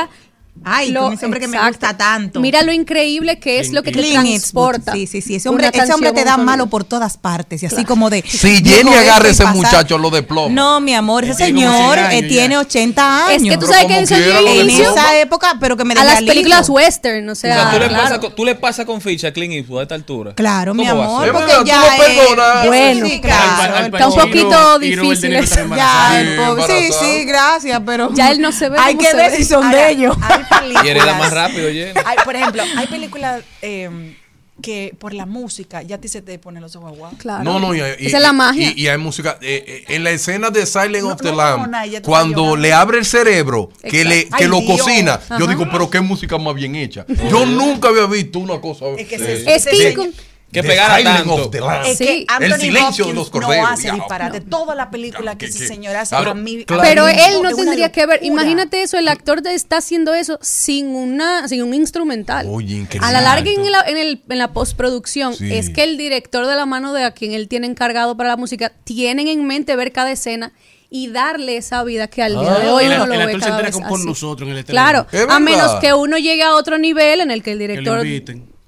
Speaker 5: Ay, con ese hombre que me gusta tanto.
Speaker 10: Mira lo increíble que es lo que te
Speaker 5: Eastwood.
Speaker 10: transporta.
Speaker 5: Sí, sí, sí. Ese hombre, ese hombre te da malo por todas partes. Y así
Speaker 10: Claro.
Speaker 5: como de.
Speaker 4: Si Jenny
Speaker 5: esto
Speaker 4: agarra ese muchacho, lo desploma.
Speaker 5: No, mi amor, ese señor
Speaker 6: 100 años
Speaker 5: eh, tiene 80 años.
Speaker 10: Es que tú
Speaker 4: Pero
Speaker 10: sabes que eso
Speaker 4: lo
Speaker 5: en esa época, pero que me
Speaker 10: a
Speaker 5: deje
Speaker 10: las películas western, o
Speaker 2: O
Speaker 10: sea,
Speaker 2: sea, tú le,
Speaker 10: claro.
Speaker 2: pasas, con- tú le pasas con ficha a Clint Eastwood a esta altura.
Speaker 5: Claro, mi
Speaker 2: ¿Cómo va a
Speaker 5: amor, porque ya
Speaker 4: lo.
Speaker 10: Bueno, Está un poquito difícil
Speaker 5: Ya,
Speaker 6: embarazados.
Speaker 5: el pobre- sí, sí, gracias, pero
Speaker 10: Ya él no se ve
Speaker 5: Hay que ver
Speaker 10: ve.
Speaker 5: si son de ellos.
Speaker 3: Películas.
Speaker 2: Y hereda más rápido.
Speaker 3: Hay, por ejemplo, hay películas eh, que por la música ya a ti se te ponen los ojos aguados.
Speaker 10: Claro.
Speaker 4: No, no, y, y-
Speaker 10: Esa es la magia.
Speaker 4: Y, y hay música. eh, eh, en la escena de Silent
Speaker 3: No,
Speaker 4: of the
Speaker 3: no,
Speaker 4: Lamb,
Speaker 3: no,
Speaker 4: cuando le abre el cerebro, que, le, que
Speaker 3: Ay,
Speaker 4: lo
Speaker 3: Dios.
Speaker 4: cocina, yo digo, pero qué música más bien hecha. Yo nunca había visto una cosa.
Speaker 3: Es que
Speaker 4: eh,
Speaker 10: Es
Speaker 3: señor-
Speaker 10: con-
Speaker 2: Que pegara tanto.
Speaker 4: of the Lamb.
Speaker 3: Es
Speaker 10: Sí.
Speaker 3: que Anthony
Speaker 4: El silencio de los corderos,
Speaker 3: no hace disparate. Toda la película que
Speaker 4: Que- que-
Speaker 3: señor hace
Speaker 4: claro,
Speaker 3: a mí.
Speaker 4: claro.
Speaker 10: Pero él no tendría que ver. Imagínate eso, el actor está haciendo eso sin una, sin un instrumental.
Speaker 4: Oye, increíble.
Speaker 10: A la larga en la, en el- en la postproducción
Speaker 4: Sí.
Speaker 10: es que el director de la mano de a quien él tiene encargado para la música tienen en mente ver cada escena y darle esa vida que al día de hoy
Speaker 6: el,
Speaker 10: uno
Speaker 6: el
Speaker 10: lo ve
Speaker 6: actor se
Speaker 10: cada
Speaker 6: entera
Speaker 10: vez
Speaker 6: con
Speaker 10: así.
Speaker 6: nosotros en el
Speaker 10: Claro, a menos que uno llegue a otro nivel en el que el
Speaker 6: Que
Speaker 10: director
Speaker 6: lo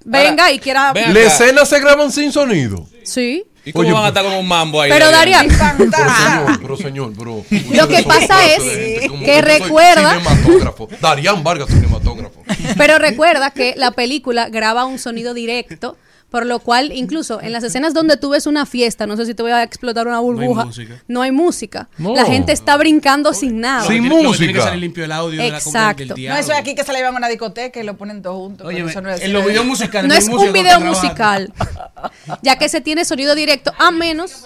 Speaker 10: venga y quiera
Speaker 2: Ven
Speaker 4: Las
Speaker 2: acá.
Speaker 4: escenas se graban sin sonido.
Speaker 10: sí.
Speaker 2: ¿Y cómo
Speaker 4: Oye,
Speaker 2: van a estar con un mambo ahí?
Speaker 10: Pero
Speaker 2: Adrián?
Speaker 10: Darían,
Speaker 4: Pero señor, pero señor, pero.
Speaker 10: Lo que pasa es que recuerda-
Speaker 4: Cinematógrafo. Darían Vargas, cinematógrafo.
Speaker 10: Pero recuerda que la película graba un sonido directo, por lo cual incluso en las escenas donde tú ves una fiesta, no sé si te voy a explotar una burbuja,
Speaker 6: música.
Speaker 10: no hay música.
Speaker 4: No.
Speaker 10: La gente está brincando sin nada.
Speaker 4: Sin
Speaker 6: que tiene- que tiene
Speaker 4: música.
Speaker 6: que salir limpio el audio de la
Speaker 10: Exacto.
Speaker 6: del
Speaker 10: No,
Speaker 3: eso es aquí que se le van a una discoteca y lo ponen.
Speaker 6: Oye,
Speaker 3: no es-
Speaker 6: en los videos musicales
Speaker 10: No es
Speaker 6: música
Speaker 10: un video musical, ya que se tiene sonido directo, a menos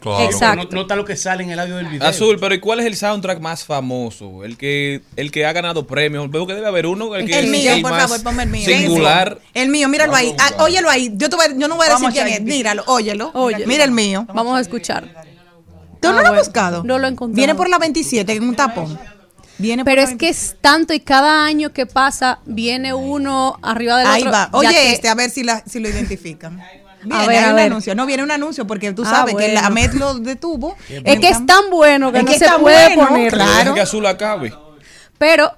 Speaker 4: Claro.
Speaker 10: Exacto.
Speaker 6: No, no está lo que sale en el audio del video.
Speaker 2: Azul, pero ¿y cuál es el soundtrack más famoso? El que el que ha ganado premios. Veo que debe haber uno. El, que
Speaker 5: El
Speaker 2: es
Speaker 5: mío,
Speaker 2: el
Speaker 5: por
Speaker 2: más
Speaker 5: favor, ponme el mío.
Speaker 2: Singular.
Speaker 5: El mío, míralo ahí. Ah, óyelo ahí. Yo, te voy a- yo no voy a decir
Speaker 3: Vamos
Speaker 5: quién
Speaker 3: a
Speaker 5: es. Míralo, óyelo.
Speaker 10: Oye.
Speaker 5: Mira el mío.
Speaker 10: vamos a escuchar.
Speaker 5: ¿Tú
Speaker 10: Ah,
Speaker 5: no lo has buscado?
Speaker 10: No lo he encontrado.
Speaker 5: Viene por la 27 en un tapón. Viene
Speaker 10: Pero es que es tanto y cada año que pasa viene uno arriba del
Speaker 5: Ahí
Speaker 10: otro.
Speaker 5: va.
Speaker 10: ya
Speaker 5: Oye,
Speaker 10: que-
Speaker 5: este, a ver si, la, si lo identifican. Viene,
Speaker 10: A ver,
Speaker 5: hay
Speaker 10: a
Speaker 5: un anuncio. No viene un anuncio porque tú
Speaker 10: Ah,
Speaker 5: sabes que la. AMED lo detuvo.
Speaker 10: Es que es tan bueno que
Speaker 5: Es
Speaker 10: no
Speaker 5: que
Speaker 10: se puede
Speaker 5: bueno,
Speaker 10: poner.
Speaker 5: claro.
Speaker 2: que Azul acabe.
Speaker 10: Pero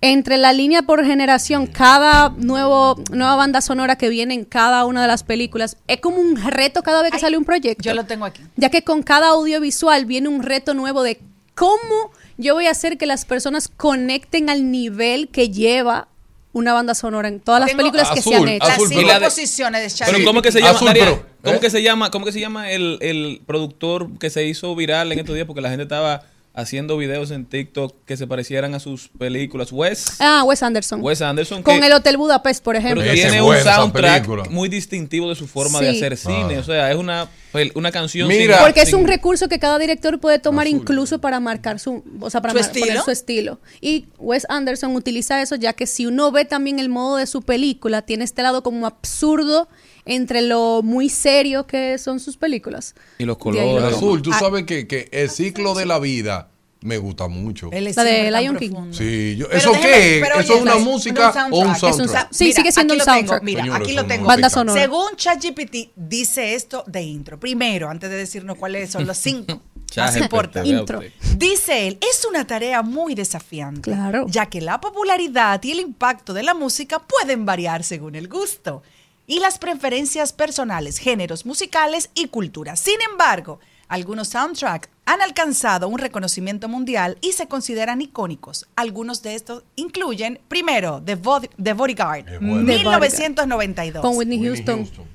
Speaker 10: entre la línea por generación, cada nuevo, nueva banda sonora que viene en cada una de las películas, es como un reto cada vez que sale un proyecto.
Speaker 3: Yo lo tengo aquí.
Speaker 10: Ya que con cada audiovisual viene un reto nuevo de cómo yo voy a hacer que las personas conecten al nivel que lleva una banda sonora en todas las
Speaker 3: Tengo-
Speaker 10: películas que se han hecho.
Speaker 3: Las
Speaker 4: Azul,
Speaker 3: cinco
Speaker 2: pero la de-
Speaker 3: posiciones de Charlie.
Speaker 2: Pero ¿cómo que se llama?
Speaker 4: Azul,
Speaker 2: Daría?
Speaker 4: pero,
Speaker 2: ¿Cómo
Speaker 4: ¿eh?
Speaker 2: que se llama? ¿Cómo que se llama el, el productor que se hizo viral en estos días porque la gente estaba haciendo videos en TikTok que se parecieran a sus películas? Wes,
Speaker 10: Ah, Wes Anderson.
Speaker 2: Wes Anderson
Speaker 10: Con
Speaker 2: que-
Speaker 10: el Hotel Budapest, por ejemplo.
Speaker 2: Tiene un soundtrack muy distintivo de su forma de hacer cine,
Speaker 4: Ah.
Speaker 2: o sea, es una una canción
Speaker 4: Mira.
Speaker 2: sin-
Speaker 10: Porque es
Speaker 2: sin-
Speaker 10: un recurso que cada director puede tomar
Speaker 4: Azul.
Speaker 10: incluso para marcar su, o sea, para
Speaker 3: ¿Su
Speaker 10: mar- poner
Speaker 3: estilo?
Speaker 10: su estilo. Y Wes Anderson utiliza eso ya que si uno ve también el modo de su película, tiene este lado como absurdo entre lo muy serio que son sus películas.
Speaker 2: y los
Speaker 10: lo
Speaker 2: colores.
Speaker 4: Azul, tú
Speaker 3: Ah.
Speaker 4: sabes que, que el ciclo de la vida me gusta mucho.
Speaker 10: La de Lion King.
Speaker 3: profundo.
Speaker 4: Sí, yo, ¿eso
Speaker 3: déjeme-
Speaker 4: qué ¿Eso
Speaker 3: oye,
Speaker 4: es una
Speaker 3: es un
Speaker 4: música o un
Speaker 3: soundtrack.
Speaker 4: Soundtrack?
Speaker 10: Sí, sigue siendo
Speaker 3: aquí
Speaker 10: un
Speaker 3: lo tengo,
Speaker 10: soundtrack.
Speaker 3: Mira,
Speaker 4: Señores,
Speaker 3: aquí lo tengo.
Speaker 4: música.
Speaker 10: Banda sonora.
Speaker 3: Según ChatGPT dice esto de intro. Primero, antes de decirnos cuáles son los cinco más importantes.
Speaker 10: Intro.
Speaker 3: Dice él, es una tarea muy desafiante,
Speaker 10: Claro.
Speaker 3: ya que la popularidad y el impacto de la música pueden variar según el gusto y las preferencias personales, géneros musicales y cultura. Sin embargo, algunos soundtracks han alcanzado un reconocimiento mundial y se consideran icónicos. Algunos de estos incluyen, primero, The, Bod- The Bodyguard,
Speaker 4: Es bueno.
Speaker 3: 1992.
Speaker 10: Con Whitney
Speaker 4: Whitney
Speaker 10: Houston.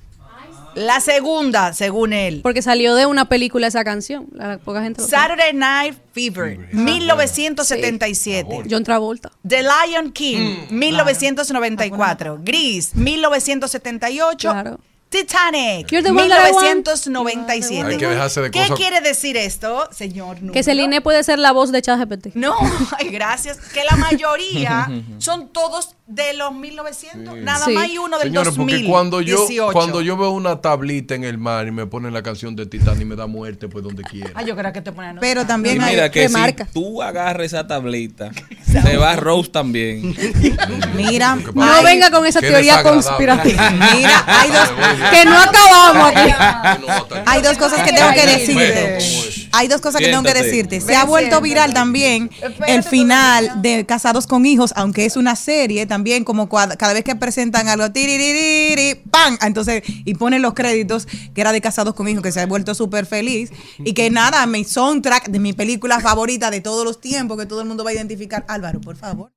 Speaker 3: La segunda, según él,
Speaker 10: Porque salió de una película esa canción. La poca gente lo sabe.
Speaker 3: Saturday Night Fever, 1977.
Speaker 10: John Travolta.
Speaker 3: The Lion King, 1994. Grease, 1978.
Speaker 10: Claro.
Speaker 3: Titanic,
Speaker 10: You're the one that I want.
Speaker 3: 1997.
Speaker 4: Hay que dejarse de
Speaker 3: ¿Qué
Speaker 4: cosas-
Speaker 3: quiere decir esto, señor?
Speaker 10: Que
Speaker 3: Número?
Speaker 10: Celine puede ser la voz de ChatGPT.
Speaker 3: No, ay, gracias. Que la mayoría son todos de los 1900. Nada
Speaker 10: Sí.
Speaker 3: más hay uno del
Speaker 4: Señores, porque
Speaker 3: 2018.
Speaker 4: cuando yo, cuando yo veo una tablita en el mar y me ponen la canción de Titanic y me da muerte, pues donde quiera.
Speaker 3: Ah, yo creo que te ponen.
Speaker 5: Pero
Speaker 2: Y
Speaker 5: también hay,
Speaker 2: mira que
Speaker 10: ¿Qué
Speaker 2: si
Speaker 10: marca?
Speaker 2: tú agarras esa tablita, se va Rose también.
Speaker 5: mira,
Speaker 4: que
Speaker 10: No venga con esa
Speaker 4: Qué
Speaker 10: teoría
Speaker 4: desagradable.
Speaker 10: conspirativa.
Speaker 5: mira, hay dos,
Speaker 10: que no acabamos aquí.
Speaker 5: hay dos cosas que tengo que decirte. Hay dos cosas que tengo que decirte. Se ha vuelto viral también el final de Casados con Hijos, aunque es una serie también, como cada vez que presentan algo, tiriririri, ¡pam! Entonces, y ponen los créditos que era de Casados con Hijos, que se ha vuelto súper feliz. Y que nada, mi soundtrack de mi película favorita de todos los tiempos, que todo el mundo va a identificar. Álvaro, por favor.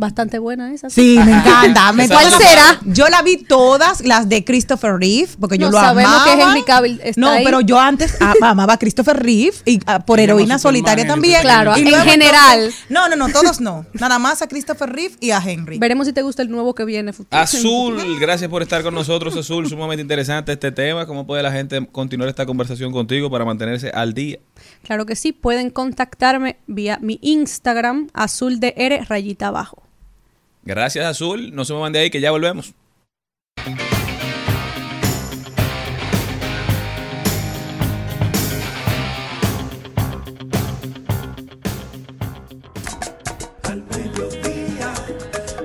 Speaker 10: Bastante buena esa.
Speaker 5: Sí, me encanta. Me-
Speaker 2: Esa
Speaker 5: ¿Cuál será? Yo la vi todas, las de Christopher Reeve, porque yo
Speaker 10: No,
Speaker 5: lo
Speaker 10: sabemos
Speaker 5: amaba.
Speaker 10: que Henry Cavill está
Speaker 5: No,
Speaker 10: ahí.
Speaker 5: pero yo antes amaba a Christopher Reeve y ah, por heroína solitaria también.
Speaker 10: Claro,
Speaker 5: Y
Speaker 10: en
Speaker 5: luego
Speaker 10: general.
Speaker 5: entonces- no, no, no, todos no. Nada más a Christopher Reeve y a Henry.
Speaker 10: Veremos si te gusta el nuevo que viene. futuro.
Speaker 2: Azul, gracias por estar con nosotros, Azul. Sumamente interesante este tema. ¿Cómo puede la gente continuar esta conversación contigo para mantenerse al día?
Speaker 10: Claro que sí, pueden contactarme vía mi Instagram, azul de R rayita abajo.
Speaker 2: Gracias, Azul. No se muevan de ahí, que ya volvemos.
Speaker 1: Al mediodía,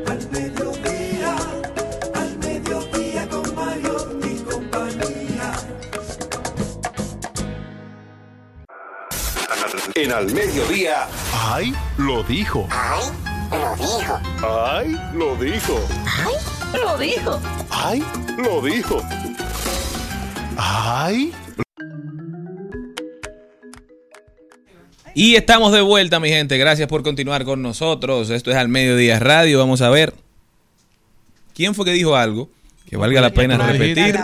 Speaker 1: al mediodía, al mediodía con Mario y compañía.
Speaker 8: En al mediodía. ¡Ay! Lo dijo. ¡Ay! Lo dijo. ¡Ay! Lo dijo.
Speaker 9: Lo dijo.
Speaker 8: ¡Ay! Lo dijo. ¡Ay!
Speaker 2: Y estamos de vuelta, mi gente. Gracias por continuar con nosotros. Esto es Al Mediodía Radio. Vamos a ver quién fue que dijo algo que valga la pena repetir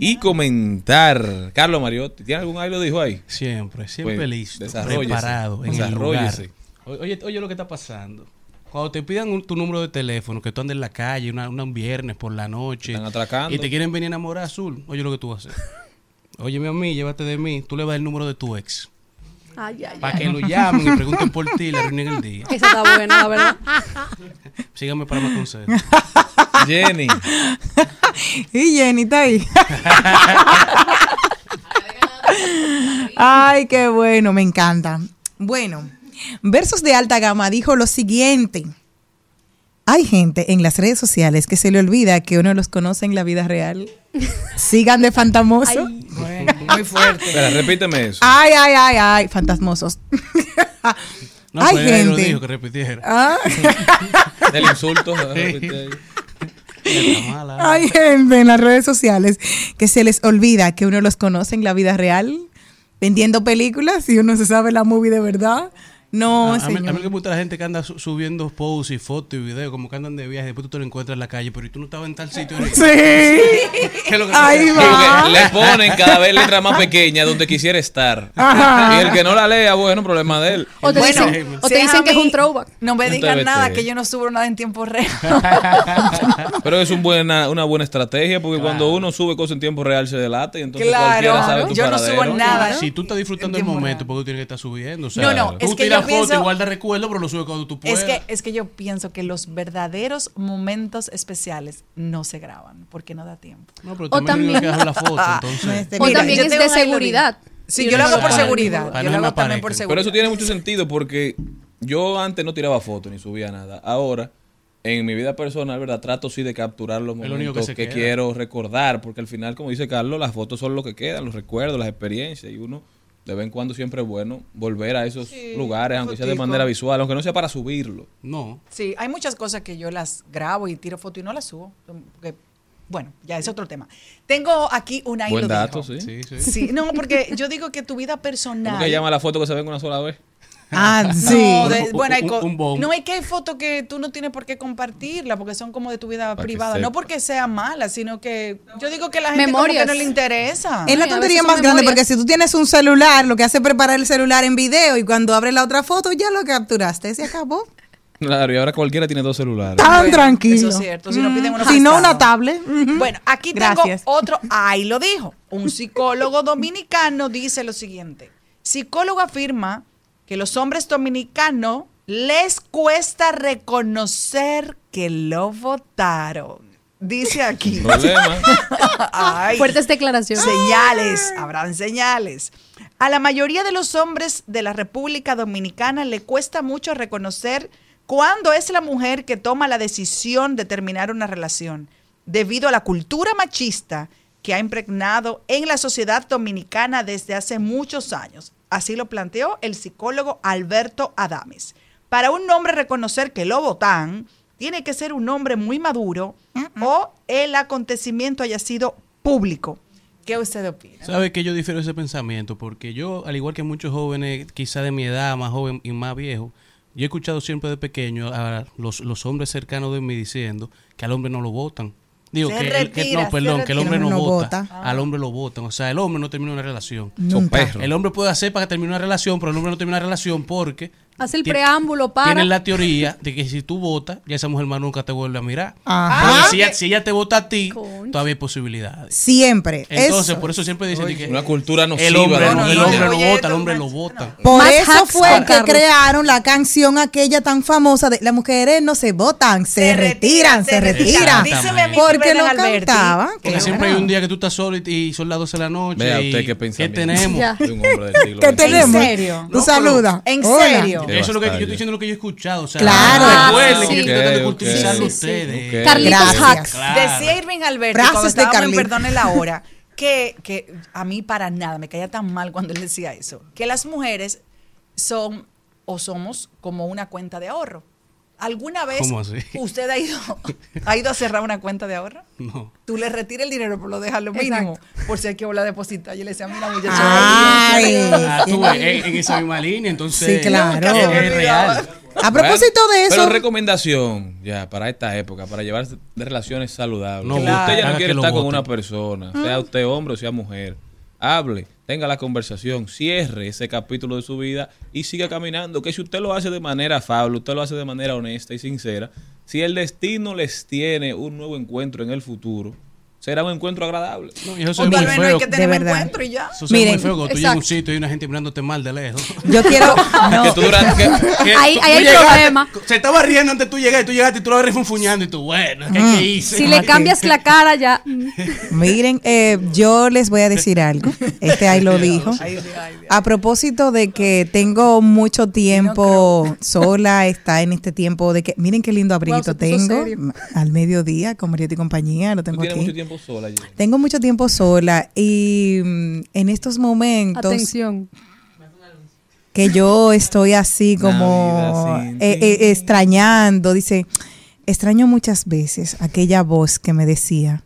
Speaker 2: y comentar. Carlos Mariotti, ¿tiene algún algo dijo ahí?
Speaker 6: Siempre, siempre
Speaker 2: Pues,
Speaker 6: listo, preparado, en el lugar. Oye, oye lo que está pasando. Cuando te pidan un- tu número de teléfono, que tú andes en la calle una, una- un viernes por la noche
Speaker 2: Están atracando.
Speaker 6: y te quieren venir a enamorar azul, oye lo que tú vas a hacer. Óyeme a mí, llévate de mí, tú le vas el número de tu ex.
Speaker 10: Ay, ay,
Speaker 6: Para que lo llamen y pregunten por ti y le arruinen el día.
Speaker 10: Esa está buena, la verdad.
Speaker 6: Síganme para más consejos.
Speaker 2: Jenny.
Speaker 5: Y Jenny está ahí. Ay, qué bueno, me encanta. Bueno, Versos de Alta Gama dijo lo siguiente. Hay gente en las redes sociales que se le olvida que uno los conoce en la vida real. Sigan de fantamoso.
Speaker 3: Muy fuerte.
Speaker 2: Espera, repíteme eso.
Speaker 5: Ay, ay, ay, ay, fantasmosos.
Speaker 6: No,
Speaker 5: Hay
Speaker 6: pues él lo
Speaker 5: gente.
Speaker 6: dijo que repitiera.
Speaker 5: Ah.
Speaker 2: Del insulto. repite ahí.
Speaker 6: Está mala.
Speaker 5: Hay gente en las redes sociales que se les olvida que uno los conoce en la vida real, vendiendo películas y uno se sabe la movie de verdad. No,
Speaker 6: a, a mí, a mí
Speaker 5: señor.
Speaker 6: me gusta la gente que anda su- subiendo posts y fotos y videos, como que andan de viaje, después tú te lo encuentras en la calle, pero ¿y tú no estabas en tal sitio.
Speaker 5: Sí.
Speaker 6: ¿Qué es lo que
Speaker 5: Ahí
Speaker 2: Sí,
Speaker 5: va.
Speaker 2: le ponen cada vez letra más pequeña donde quisiera estar.
Speaker 5: Ajá.
Speaker 2: Y el que no la lea, bueno, problema de él.
Speaker 10: O te
Speaker 3: Bueno,
Speaker 10: dicen, o te que es un throwback.
Speaker 3: No me digan nada, que yo no subo nada en tiempo real.
Speaker 2: Pero es un buena, una buena estrategia porque cuando uno sube cosas en tiempo real se delata y entonces
Speaker 3: Claro,
Speaker 2: cualquiera sabe tu
Speaker 3: yo no
Speaker 2: paradero.
Speaker 3: subo nada.
Speaker 6: Si tú estás disfrutando el momento, porque tú tienes que estar subiendo. O sea,
Speaker 3: No, no, es
Speaker 6: tú
Speaker 3: que yo
Speaker 6: fotos
Speaker 3: pienso-
Speaker 6: y guardas recuerdo, pero lo subes cuando tú puedas.
Speaker 3: Es que, es que yo pienso que los verdaderos momentos especiales no se graban porque no da tiempo.
Speaker 6: No, pero
Speaker 10: O
Speaker 6: también, que la foto, entonces.
Speaker 10: O
Speaker 5: mira,
Speaker 10: también
Speaker 3: yo
Speaker 10: es de seguridad.
Speaker 3: Sí, yo lo hago por seguridad. Yo lo hago también por seguridad.
Speaker 2: Pero eso tiene mucho sentido porque yo antes no tiraba fotos ni subía nada. Ahora, en mi vida personal, ¿verdad? Trato sí de capturar los
Speaker 6: que
Speaker 2: momentos que, quiero recordar, porque al final, como dice Carlos, las fotos son lo que quedan, los recuerdos, las experiencias, y uno de vez en cuando siempre es bueno volver a esos lugares, aunque sea de manera visual, aunque no sea para subirlo.
Speaker 6: No.
Speaker 3: Sí, hay muchas cosas que yo las grabo y tiro foto y no las subo. porque, bueno, ya es otro tema. Tengo aquí una
Speaker 2: Buen dato, sí.
Speaker 6: Sí, sí.
Speaker 3: Sí, no, porque yo digo que tu vida personal.
Speaker 2: ¿Cómo que llama la foto que se ven una sola vez?
Speaker 5: Ah,
Speaker 3: No,
Speaker 5: sí.
Speaker 3: de-
Speaker 6: Un-
Speaker 3: bueno, hay
Speaker 6: un-
Speaker 3: no, hay que hay fotos que tú no tienes por qué compartirla porque son como de tu vida
Speaker 2: Para
Speaker 3: privada. No porque sea mala, sino que yo digo que la gente
Speaker 10: Memorias.
Speaker 3: como que no le interesa.
Speaker 5: Es la tontería más grande porque si tú tienes un celular, lo que hace es preparar el celular en video y cuando abres la otra foto ya lo capturaste, se acabó.
Speaker 2: Claro, y ahora cualquiera tiene dos celulares.
Speaker 5: Tan
Speaker 3: Bueno,
Speaker 5: tranquilo.
Speaker 3: Eso es cierto. Si no piden uno
Speaker 5: Si no,
Speaker 3: prestado.
Speaker 5: una tablet.
Speaker 3: Bueno, aquí
Speaker 5: Gracias.
Speaker 3: tengo otro. Ahí lo dijo. Un psicólogo dominicano dice lo siguiente. Psicólogo afirma que los hombres dominicanos les cuesta reconocer que lo votaron. Dice aquí.
Speaker 2: Problema.
Speaker 3: Ay.
Speaker 10: Fuertes declaraciones.
Speaker 3: Señales, habrán señales. A la mayoría de los hombres de la República Dominicana le cuesta mucho reconocer cuándo es la mujer que toma la decisión de terminar una relación, debido a la cultura machista que ha impregnado en la sociedad dominicana desde hace muchos años. Así lo planteó el psicólogo Alberto Adames. Para un hombre reconocer que lo votan, tiene que ser un hombre muy maduro o el acontecimiento haya sido público. ¿Qué usted opina?
Speaker 6: ¿Sabe que yo difiero de ese pensamiento? Porque yo, al igual que muchos jóvenes, quizá de mi edad, más joven y más viejo, yo he escuchado siempre de pequeño a los, los hombres cercanos de mí diciendo que al hombre no lo votan. Digo
Speaker 3: Se
Speaker 6: que, el- que- no, perdón, que el hombre no, vota,
Speaker 5: vota.
Speaker 6: al hombre lo votan. O sea, el hombre no termina una relación.
Speaker 2: Son perros.
Speaker 6: El hombre puede hacer para que termine una relación, pero el hombre no termina una relación porque
Speaker 10: Hace el preámbulo para.
Speaker 6: tienen la teoría de que si tú votas, ya esa mujer más nunca te vuelve a mirar.
Speaker 5: Ajá.
Speaker 6: Porque si ella, si ella te vota a ti,
Speaker 10: Concha.
Speaker 6: todavía hay posibilidades.
Speaker 5: Siempre.
Speaker 6: Entonces,
Speaker 5: Eso.
Speaker 6: por eso siempre dicen que
Speaker 2: Una cultura nociva.
Speaker 6: el hombre,
Speaker 2: del
Speaker 6: no, el hombre lo
Speaker 3: Oye,
Speaker 6: vota, el hombre lo vota.
Speaker 5: Por
Speaker 10: Más
Speaker 5: eso fue que
Speaker 10: Carlos.
Speaker 5: crearon la canción aquella tan famosa de las mujeres no se votan, se, retiran, se retiran. Porque lo
Speaker 3: Alberti,
Speaker 5: cantaban.
Speaker 3: que
Speaker 6: Porque siempre hay un día que tú estás solo y, y son las 12 de la noche.
Speaker 2: Vea usted qué pensamiento.
Speaker 6: tenemos?
Speaker 2: Del siglo
Speaker 5: ¿Qué tenemos?
Speaker 3: serio?
Speaker 5: Tú
Speaker 6: No,
Speaker 5: saludas.
Speaker 3: ¿En serio?
Speaker 6: Eso es lo que yo estoy diciendo, lo que yo he escuchado. O sea,
Speaker 5: Claro.
Speaker 6: recuerden
Speaker 10: Ah,
Speaker 6: que yo estoy tratando de
Speaker 2: Ok, ok.
Speaker 6: utilizarlo
Speaker 10: Sí, sí,
Speaker 6: ustedes.
Speaker 10: Carlitos
Speaker 5: Gracias.
Speaker 10: Hacks.
Speaker 6: Claro.
Speaker 3: Decía Irving Alberti
Speaker 5: Frases
Speaker 3: cuando
Speaker 5: de.
Speaker 3: Perdone la Hora que, que a mí para nada me caía tan mal cuando él decía eso, que las mujeres son o somos como una cuenta de ahorro. ¿Alguna vez usted ha ido, ha ido a cerrar una cuenta de ahorro?
Speaker 6: No.
Speaker 3: Tú le retiras el dinero, pero lo dejas lo mínimo, por si hay que volver a depositar. Yo le decía a mí la muchacha.
Speaker 5: Ay.
Speaker 6: Ah, tú ves, en, en esa misma línea, entonces.
Speaker 5: Sí, claro.
Speaker 6: Es, es real.
Speaker 5: A propósito de
Speaker 2: Pero
Speaker 5: eso,
Speaker 2: recomendación, ya, para esta época, para llevar de relaciones saludables.
Speaker 6: No,
Speaker 3: Claro.
Speaker 2: usted ya no quiere estar con una persona, sea usted hombre o sea mujer, hable, tenga la conversación, cierre ese capítulo de su vida y siga caminando. Que si usted lo hace de manera afable, usted lo hace de manera honesta y sincera, si el destino les tiene un nuevo encuentro en el futuro, será un encuentro agradable.
Speaker 6: No, y eso
Speaker 3: O
Speaker 6: es
Speaker 3: tal
Speaker 6: muy
Speaker 3: vez no hay
Speaker 6: feo.
Speaker 3: que
Speaker 5: de
Speaker 3: tener un
Speaker 5: verdad.
Speaker 3: encuentro y ya.
Speaker 6: Eso es muy
Speaker 5: Miren,
Speaker 6: feo cuando tú llegas a un sitio y hay una gente mirándote mal de lejos.
Speaker 5: Yo quiero.
Speaker 2: Que
Speaker 5: no,
Speaker 2: tú durante- que- que-
Speaker 10: Ahí, ahí
Speaker 6: Tú
Speaker 10: hay
Speaker 6: llegaste,
Speaker 10: problema.
Speaker 6: Se estaba riendo antes de tú llegar y tú llegaste y tú lo ves refunfuñando y tú, bueno, ¿qué, qué hice?
Speaker 10: Si le cambias la cara ya. mm,
Speaker 5: miren, eh, yo les voy a decir algo. Este ahí lo dijo. A propósito de que tengo mucho tiempo sola, está en este tiempo de que, miren qué lindo abriguito
Speaker 10: Wow,
Speaker 5: tengo
Speaker 10: serio.
Speaker 5: al mediodía con Marieta y compañía, lo tengo aquí.
Speaker 2: mucho tiempo sola. Jenny.
Speaker 5: Tengo mucho tiempo sola y mm, en estos momentos
Speaker 10: Atención.
Speaker 5: que yo estoy así como
Speaker 2: Navidad sin
Speaker 5: eh, eh, extrañando, dice, extraño muchas veces aquella voz que me decía,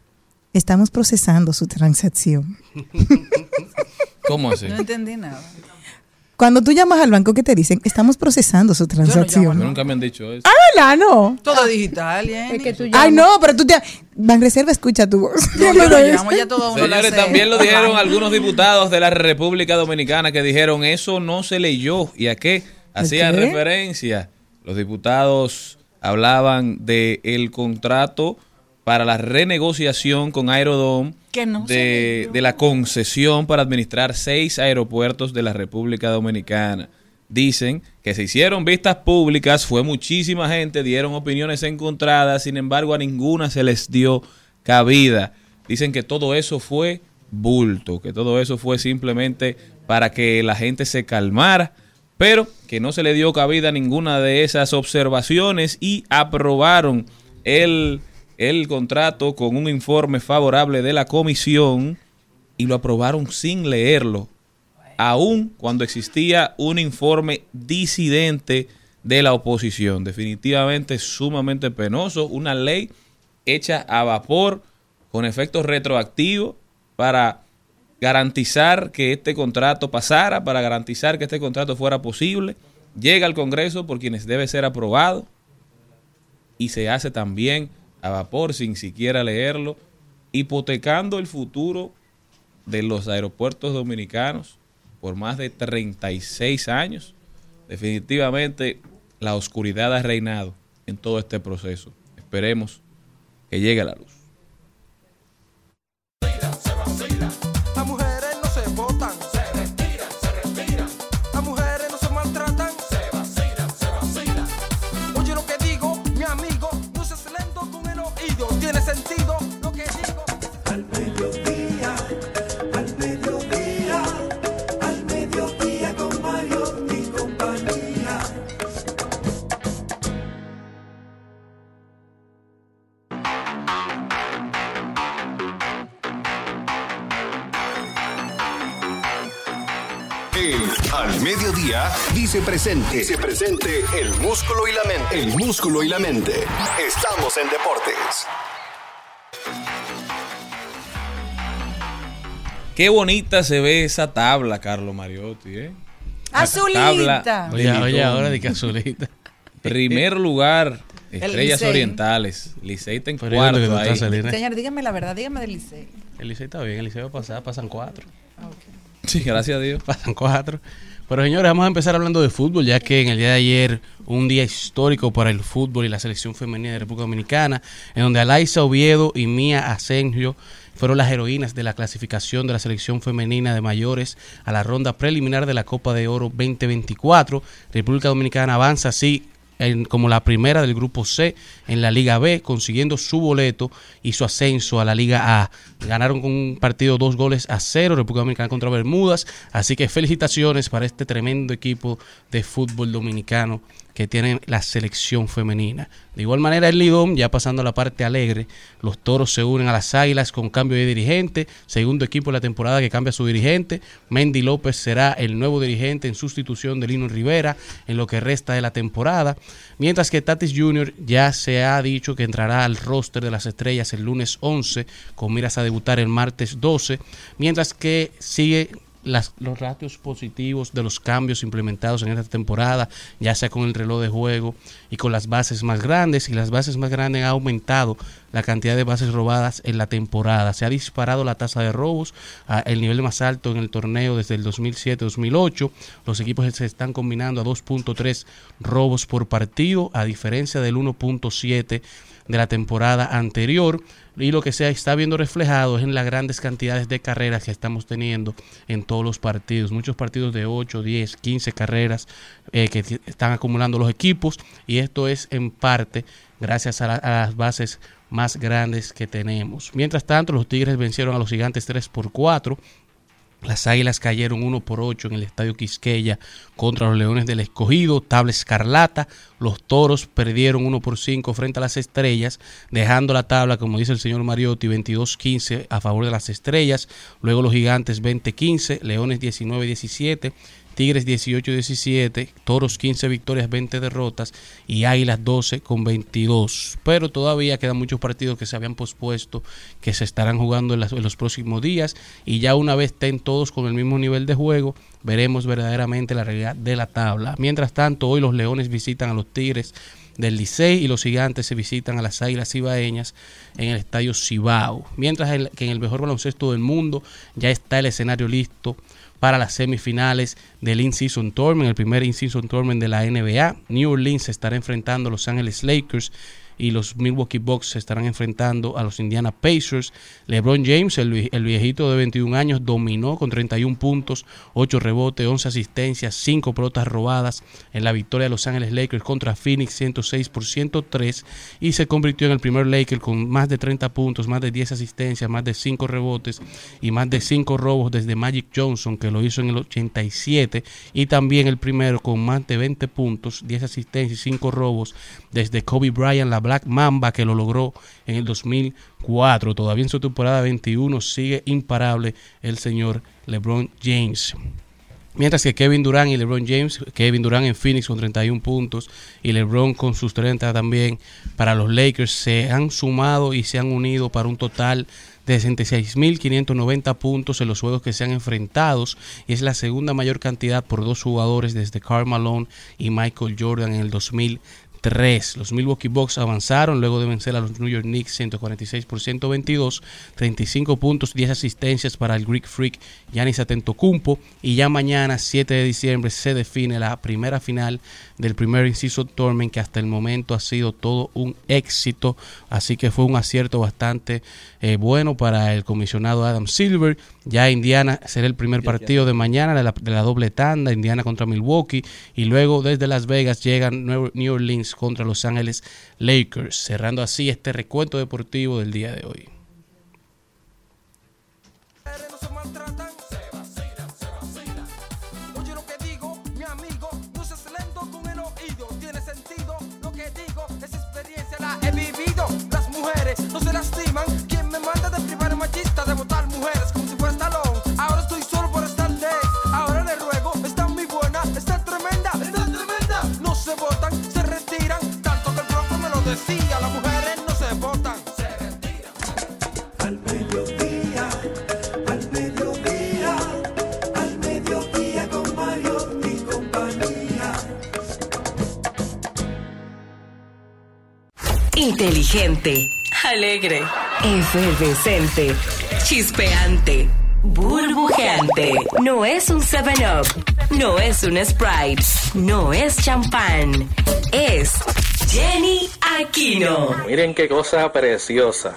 Speaker 5: estamos procesando su transacción.
Speaker 2: ¿Cómo así?
Speaker 3: No entendí nada.
Speaker 5: Cuando tú llamas al banco, ¿qué te dicen? Estamos procesando su transacción.
Speaker 2: nunca me han dicho eso.
Speaker 5: Ah. No.
Speaker 3: Todo digital, Jenny.
Speaker 10: Es que tú
Speaker 5: Ay, no, pero tú te... Banreserva escucha tu voz.
Speaker 3: No, yo lo llamo, ya todo uno lo
Speaker 2: Señores, también lo dijeron algunos diputados de la República Dominicana que dijeron eso no se leyó. ¿Y a qué? Hacían referencia. Los diputados hablaban de el contrato para la renegociación con Aerodom
Speaker 3: no
Speaker 2: de, de la concesión para administrar seis aeropuertos de la República Dominicana. Dicen que se hicieron vistas públicas, fue muchísima gente, dieron opiniones encontradas, sin embargo a ninguna se les dio cabida. Dicen que todo eso fue bulto, que todo eso fue simplemente para que la gente se calmara, pero que no se le dio cabida a ninguna de esas observaciones y aprobaron el, el contrato con un informe favorable de la comisión y lo aprobaron sin leerlo, aun cuando existía un informe disidente de la oposición. Definitivamente sumamente penoso, una ley hecha a vapor con efectos retroactivos para garantizar que este contrato pasara, para garantizar que este contrato fuera posible. Llega al Congreso por quienes debe ser aprobado y se hace también a vapor sin siquiera leerlo, hipotecando el futuro de los aeropuertos dominicanos por más de 36 años. Definitivamente la oscuridad ha reinado en todo este proceso. Esperemos que llegue a la luz.
Speaker 8: Dice presente. Dice presente el músculo y la mente. El músculo y la mente. Estamos en deportes.
Speaker 2: Qué bonita se ve esa tabla, Carlos Mariotti, ¿eh?
Speaker 3: Azulita.
Speaker 2: Tabla
Speaker 6: Oye, oye, ahora de casualita.
Speaker 2: Primer lugar, Estrellas
Speaker 3: Licey.
Speaker 2: Orientales. Licey está en
Speaker 6: Pero que
Speaker 2: cuarto
Speaker 6: tú
Speaker 2: ahí.
Speaker 3: Señor, dígame la verdad, dígame del liceo.
Speaker 6: El Licey está bien, el Licey va a pasar, pasan cuatro.
Speaker 2: Sí, gracias a Dios.
Speaker 6: Pasan cuatro. Pero señores, vamos a empezar hablando de fútbol, ya que en el día de ayer, un día histórico para el fútbol y la selección femenina de República Dominicana, en donde Alaisa Oviedo y Mía Asensio fueron las heroínas de la clasificación de la selección femenina de mayores a la ronda preliminar de la Copa de Oro 2024. República Dominicana avanza así en- como la primera del grupo C en la Liga B, consiguiendo su boleto y su ascenso a la Liga A. Ganaron con un partido dos goles a cero, República Dominicana contra Bermudas. Así que felicitaciones para este tremendo equipo de fútbol dominicano que tiene la selección femenina. De igual manera, el Lidón, ya pasando a la parte alegre, los toros se unen a las águilas con cambio de dirigente, segundo equipo de la temporada que cambia su dirigente. Mendy López será el nuevo dirigente en sustitución de Lino Rivera en lo que resta de la temporada. Mientras que Tatis Jr. ya se ha dicho que entrará al roster de las estrellas el lunes 11, con miras a debutar el martes 12. Mientras que sigue los ratios positivos de los cambios implementados en esta temporada, ya sea con el reloj de juego y con las bases más grandes, y las bases más grandes han aumentado la cantidad de bases robadas en la temporada. Se ha disparado la tasa de robos a el nivel más alto en el torneo desde el 2007-2008. Los equipos se están combinando a 2.3 robos por partido, a diferencia del 1.7 de la temporada anterior, y lo que se está viendo reflejado es en las grandes cantidades de carreras que estamos teniendo en todos los partidos. Muchos partidos de 8, 10, 15 carreras eh, que están acumulando los equipos y esto es en parte gracias a, a las bases más grandes que tenemos. Mientras tanto, los Tigres vencieron a los Gigantes 3 por 4. Las Águilas cayeron 1 por 8 en el Estadio Quisqueya contra los Leones del Escogido, tabla escarlata. Los Toros perdieron 1 por 5 frente a las Estrellas, dejando la tabla, como dice el señor Mariotti, 22-15 a favor de las Estrellas. Luego los Gigantes 20-15, Leones 19-17. Tigres 18-17, Toros 15 victorias, 20 derrotas y Águilas 12 con 22. Pero todavía quedan muchos partidos que se habían pospuesto, que se estarán jugando en, en los próximos días y ya una vez estén todos con el mismo nivel de juego, veremos verdaderamente la realidad de la tabla. Mientras tanto, hoy los Leones visitan a los Tigres del Licey y los Gigantes se visitan a las Águilas Cibaeñas en el Estadio Cibao. Mientras que en el mejor baloncesto del mundo ya está el escenario listo para las semifinales del In-Season Tournament, el primer In-Season Tournament de la NBA. New Orleans estará enfrentando a Los Angeles Lakers y los Milwaukee Bucks se estarán enfrentando a los Indiana Pacers. LeBron James, el, vie- el viejito de 21 años, dominó con 31 puntos, 8 rebotes, 11 asistencias, 5 pelotas robadas en la victoria de Los Angeles Lakers contra Phoenix 106 por 103 y se convirtió en el primer Laker con más de 30 puntos, más de 10 asistencias, más de 5 rebotes y más de 5 robos desde Magic Johnson que lo hizo en el 87 y también el primero con más de 20 puntos, 10 asistencias y 5 robos desde Kobe Bryant, la Black Mamba que lo logró en el 2004. Todavía en su temporada 21 sigue imparable el señor LeBron James. Mientras que Kevin Durant y LeBron James, Kevin Durant en Phoenix con 31 puntos y LeBron con sus 30 también para los Lakers, se han sumado y se han unido para un total de 66.590 puntos en los juegos que se han enfrentados y es la segunda mayor cantidad por dos jugadores desde Karl Malone y Michael Jordan en el 2003. Los Milwaukee Bucks avanzaron luego de vencer a los New York Knicks 146 por 122, 35 puntos, 10 asistencias para el Greek Freak Giannis Antetokounmpo y ya mañana 7 de diciembre se define la primera final del primer inciso Tournament que hasta el momento ha sido todo un éxito, así que fue un acierto bastante eh, bueno para el comisionado Adam Silver. Ya Indiana será el primer partido de mañana de la, de la doble tanda, Indiana contra Milwaukee y luego desde Las Vegas llegan New Orleans contra Los Ángeles Lakers, cerrando así este recuento deportivo del día de hoy.
Speaker 1: He vivido. Las mujeres no se lastiman.
Speaker 9: Inteligente, alegre, efervescente, chispeante, burbujeante. No es un 7-Up, no es un Sprite, no es champán. Es Jenny Aquino.
Speaker 11: Miren qué cosa preciosa.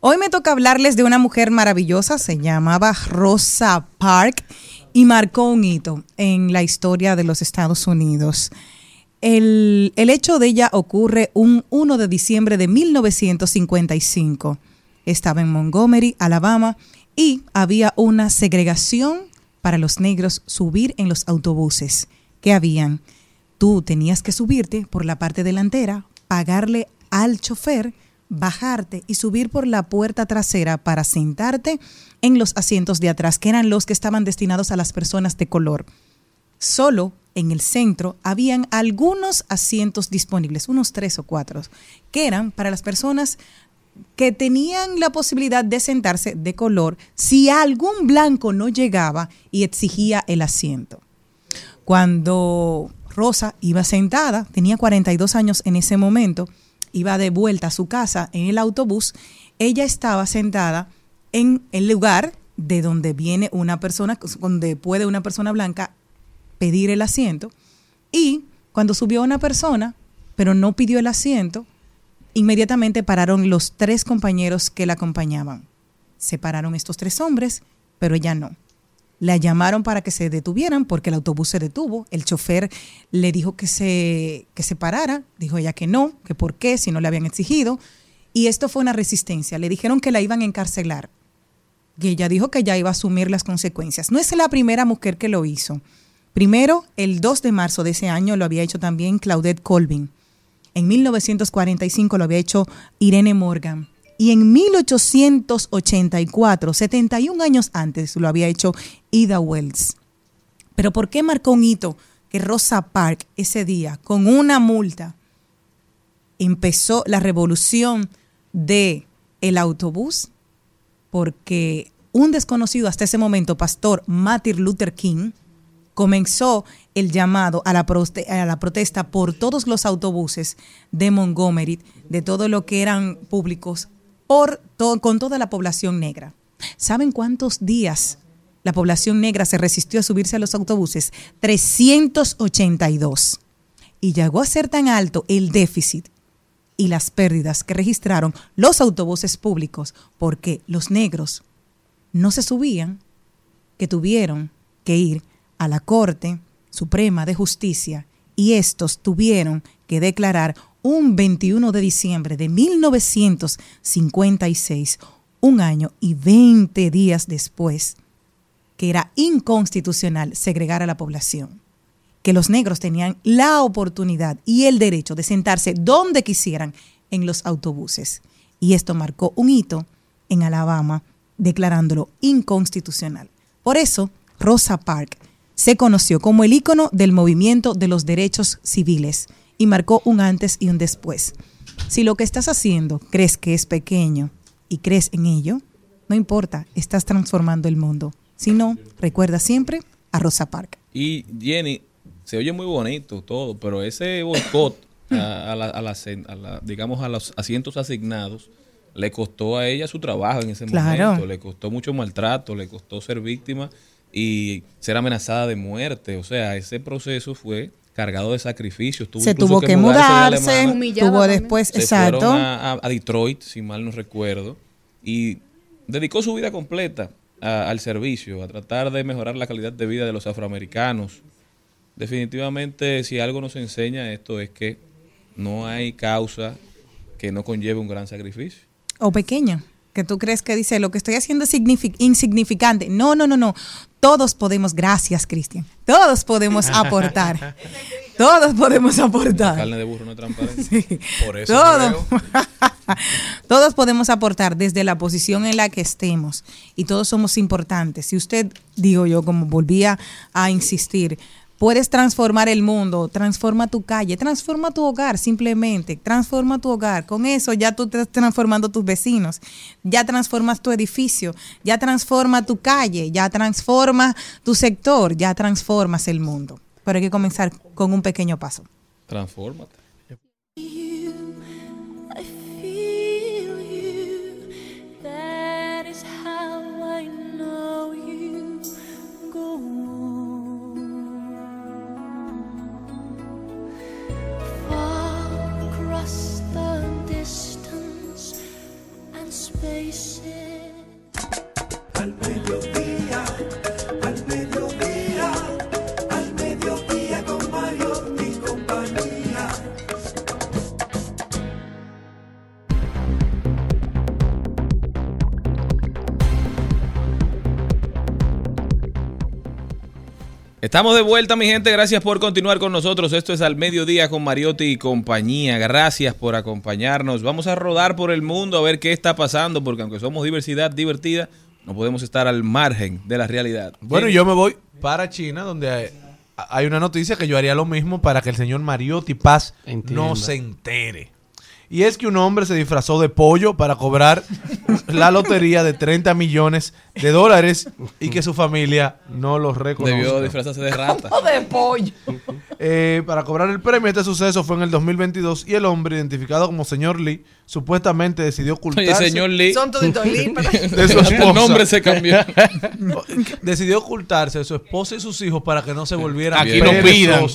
Speaker 5: Hoy me toca hablarles de una mujer maravillosa, se llamaba Rosa Park y marcó un hito en la historia de los Estados Unidos. El, hecho de ella ocurre un 1 de diciembre de 1955. Estaba en Montgomery, Alabama, y había una segregación para los negros subir en los autobuses que habían. Tú tenías que subirte por la parte delantera, pagarle al chofer, bajarte y subir por la puerta trasera para sentarte en los asientos de atrás, que eran los que estaban destinados a las personas de color. Solo en el centro habían algunos asientos disponibles, unos tres o cuatro, que eran para las personas que tenían la posibilidad de sentarse de color si algún blanco no llegaba y exigía el asiento. Cuando Rosa iba sentada, tenía 42 años en ese momento, iba de vuelta a su casa en el autobús, ella estaba sentada en el lugar de donde viene una persona, donde puede una persona blanca pedir el asiento. Y cuando subió una persona, pero no pidió el asiento, inmediatamente pararon los tres compañeros que la acompañaban. Se pararon estos tres hombres, pero ella no. La llamaron para que se detuvieran porque el autobús se detuvo. El chofer le dijo que se, que se parara. Dijo ella que no, que por qué, si no le habían exigido. Y esto fue una resistencia. Le dijeron que la iban a encarcelar. Y ella dijo que ya iba a asumir las consecuencias. No es la primera mujer que lo hizo. Primero, el 2 de marzo de ese año lo había hecho también Claudette Colvin. En 1945 lo había hecho Irene Morgan. Y en 1884, 71 años antes, lo había hecho Ida Wells. Pero ¿por qué marcó un hito que Rosa Parks ese día, con una multa, empezó la revolución de el autobús? Porque un desconocido hasta ese momento, pastor Martin Luther King, comenzó el llamado a la, protesta por todos los autobuses de Montgomery, de todo lo que eran públicos, por con toda la población negra. ¿Saben cuántos días la población negra se resistió a subirse a los autobuses? 382. Y llegó a ser tan alto el déficit y las pérdidas que registraron los autobuses públicos porque los negros no se subían, que tuvieron que ir a la Corte Suprema de Justicia y estos tuvieron que declarar un 21 de diciembre de 1956, un año y 20 días después, que era inconstitucional segregar a la población, que los negros tenían la oportunidad y el derecho de sentarse donde quisieran en los autobuses. Y esto marcó un hito en Alabama, declarándolo inconstitucional. Por eso, Rosa Parks se conoció como el ícono del movimiento de los derechos civiles y marcó un antes y un después. Si lo que estás haciendo crees que es pequeño y crees en ello, no importa, estás transformando el mundo. Si no, recuerda siempre a Rosa Parks.
Speaker 2: Y Jenny, se oye muy bonito todo, pero ese boicot a, a la- a la cen- a la- digamos, a los asientos asignados le costó a ella su trabajo en ese
Speaker 5: Claro.
Speaker 2: momento, le costó mucho maltrato, le costó ser víctima y ser amenazada de muerte. O sea, ese proceso fue cargado de sacrificios. Tuvo
Speaker 5: Se tuvo que
Speaker 2: mudarse de
Speaker 5: mudarse.
Speaker 10: Humillada
Speaker 5: tuvo
Speaker 10: también.
Speaker 5: después,
Speaker 2: Se
Speaker 5: exacto.
Speaker 2: fueron a, a- a Detroit, si mal no recuerdo, y dedicó su vida completa a- al servicio, a tratar de mejorar la calidad de vida de los afroamericanos. Definitivamente, si algo nos enseña esto es que no hay causa que no conlleve un gran sacrificio.
Speaker 5: o pequeña, que tú crees que dice lo que estoy haciendo es signifi- insignificante. No, no, no, no. Todos podemos, gracias Cristian, todos podemos aportar. todos podemos
Speaker 2: La
Speaker 5: aportar.
Speaker 2: carne de burro no es transparente.
Speaker 5: Sí.
Speaker 4: Por eso
Speaker 5: todos podemos aportar desde la posición en la que estemos y todos somos importantes. Si usted, digo yo, como volvía a insistir, puedes transformar el mundo, transforma tu calle, transforma tu hogar, simplemente, transforma tu hogar. Con eso ya tú estás transformando tus vecinos, ya transformas tu edificio, ya transforma tu calle, ya transforma tu sector, ya transformas el mundo. Pero hay que comenzar con un pequeño paso.
Speaker 2: Transfórmate.
Speaker 7: Spaces.
Speaker 2: Estamos de vuelta, mi gente. Gracias por continuar con nosotros. Esto es al mediodía con Mariotti y compañía. Gracias por acompañarnos. Vamos a rodar por el mundo a ver qué está pasando, porque aunque somos diversidad divertida, no podemos estar al margen de la realidad.
Speaker 12: Bueno, yo me voy para China, donde hay, hay una noticia que yo haría lo mismo para que el señor Mariotti Paz no se entere. Y es que un hombre se disfrazó de pollo para cobrar la lotería de 30 millones de dólares y que su familia no los reconozca.
Speaker 2: debió disfrazarse de rata.
Speaker 5: de pollo.
Speaker 12: Eh, para cobrar el premio, este suceso fue en el 2022 y el hombre, identificado como señor Lee, supuestamente decidió ocultarse.
Speaker 2: Oye, señor Lee.
Speaker 5: Son toditos libres.
Speaker 12: De su
Speaker 2: el nombre se cambió.
Speaker 12: decidió ocultarse de su esposa y sus hijos para que no se volvieran
Speaker 6: Aquí no pidan.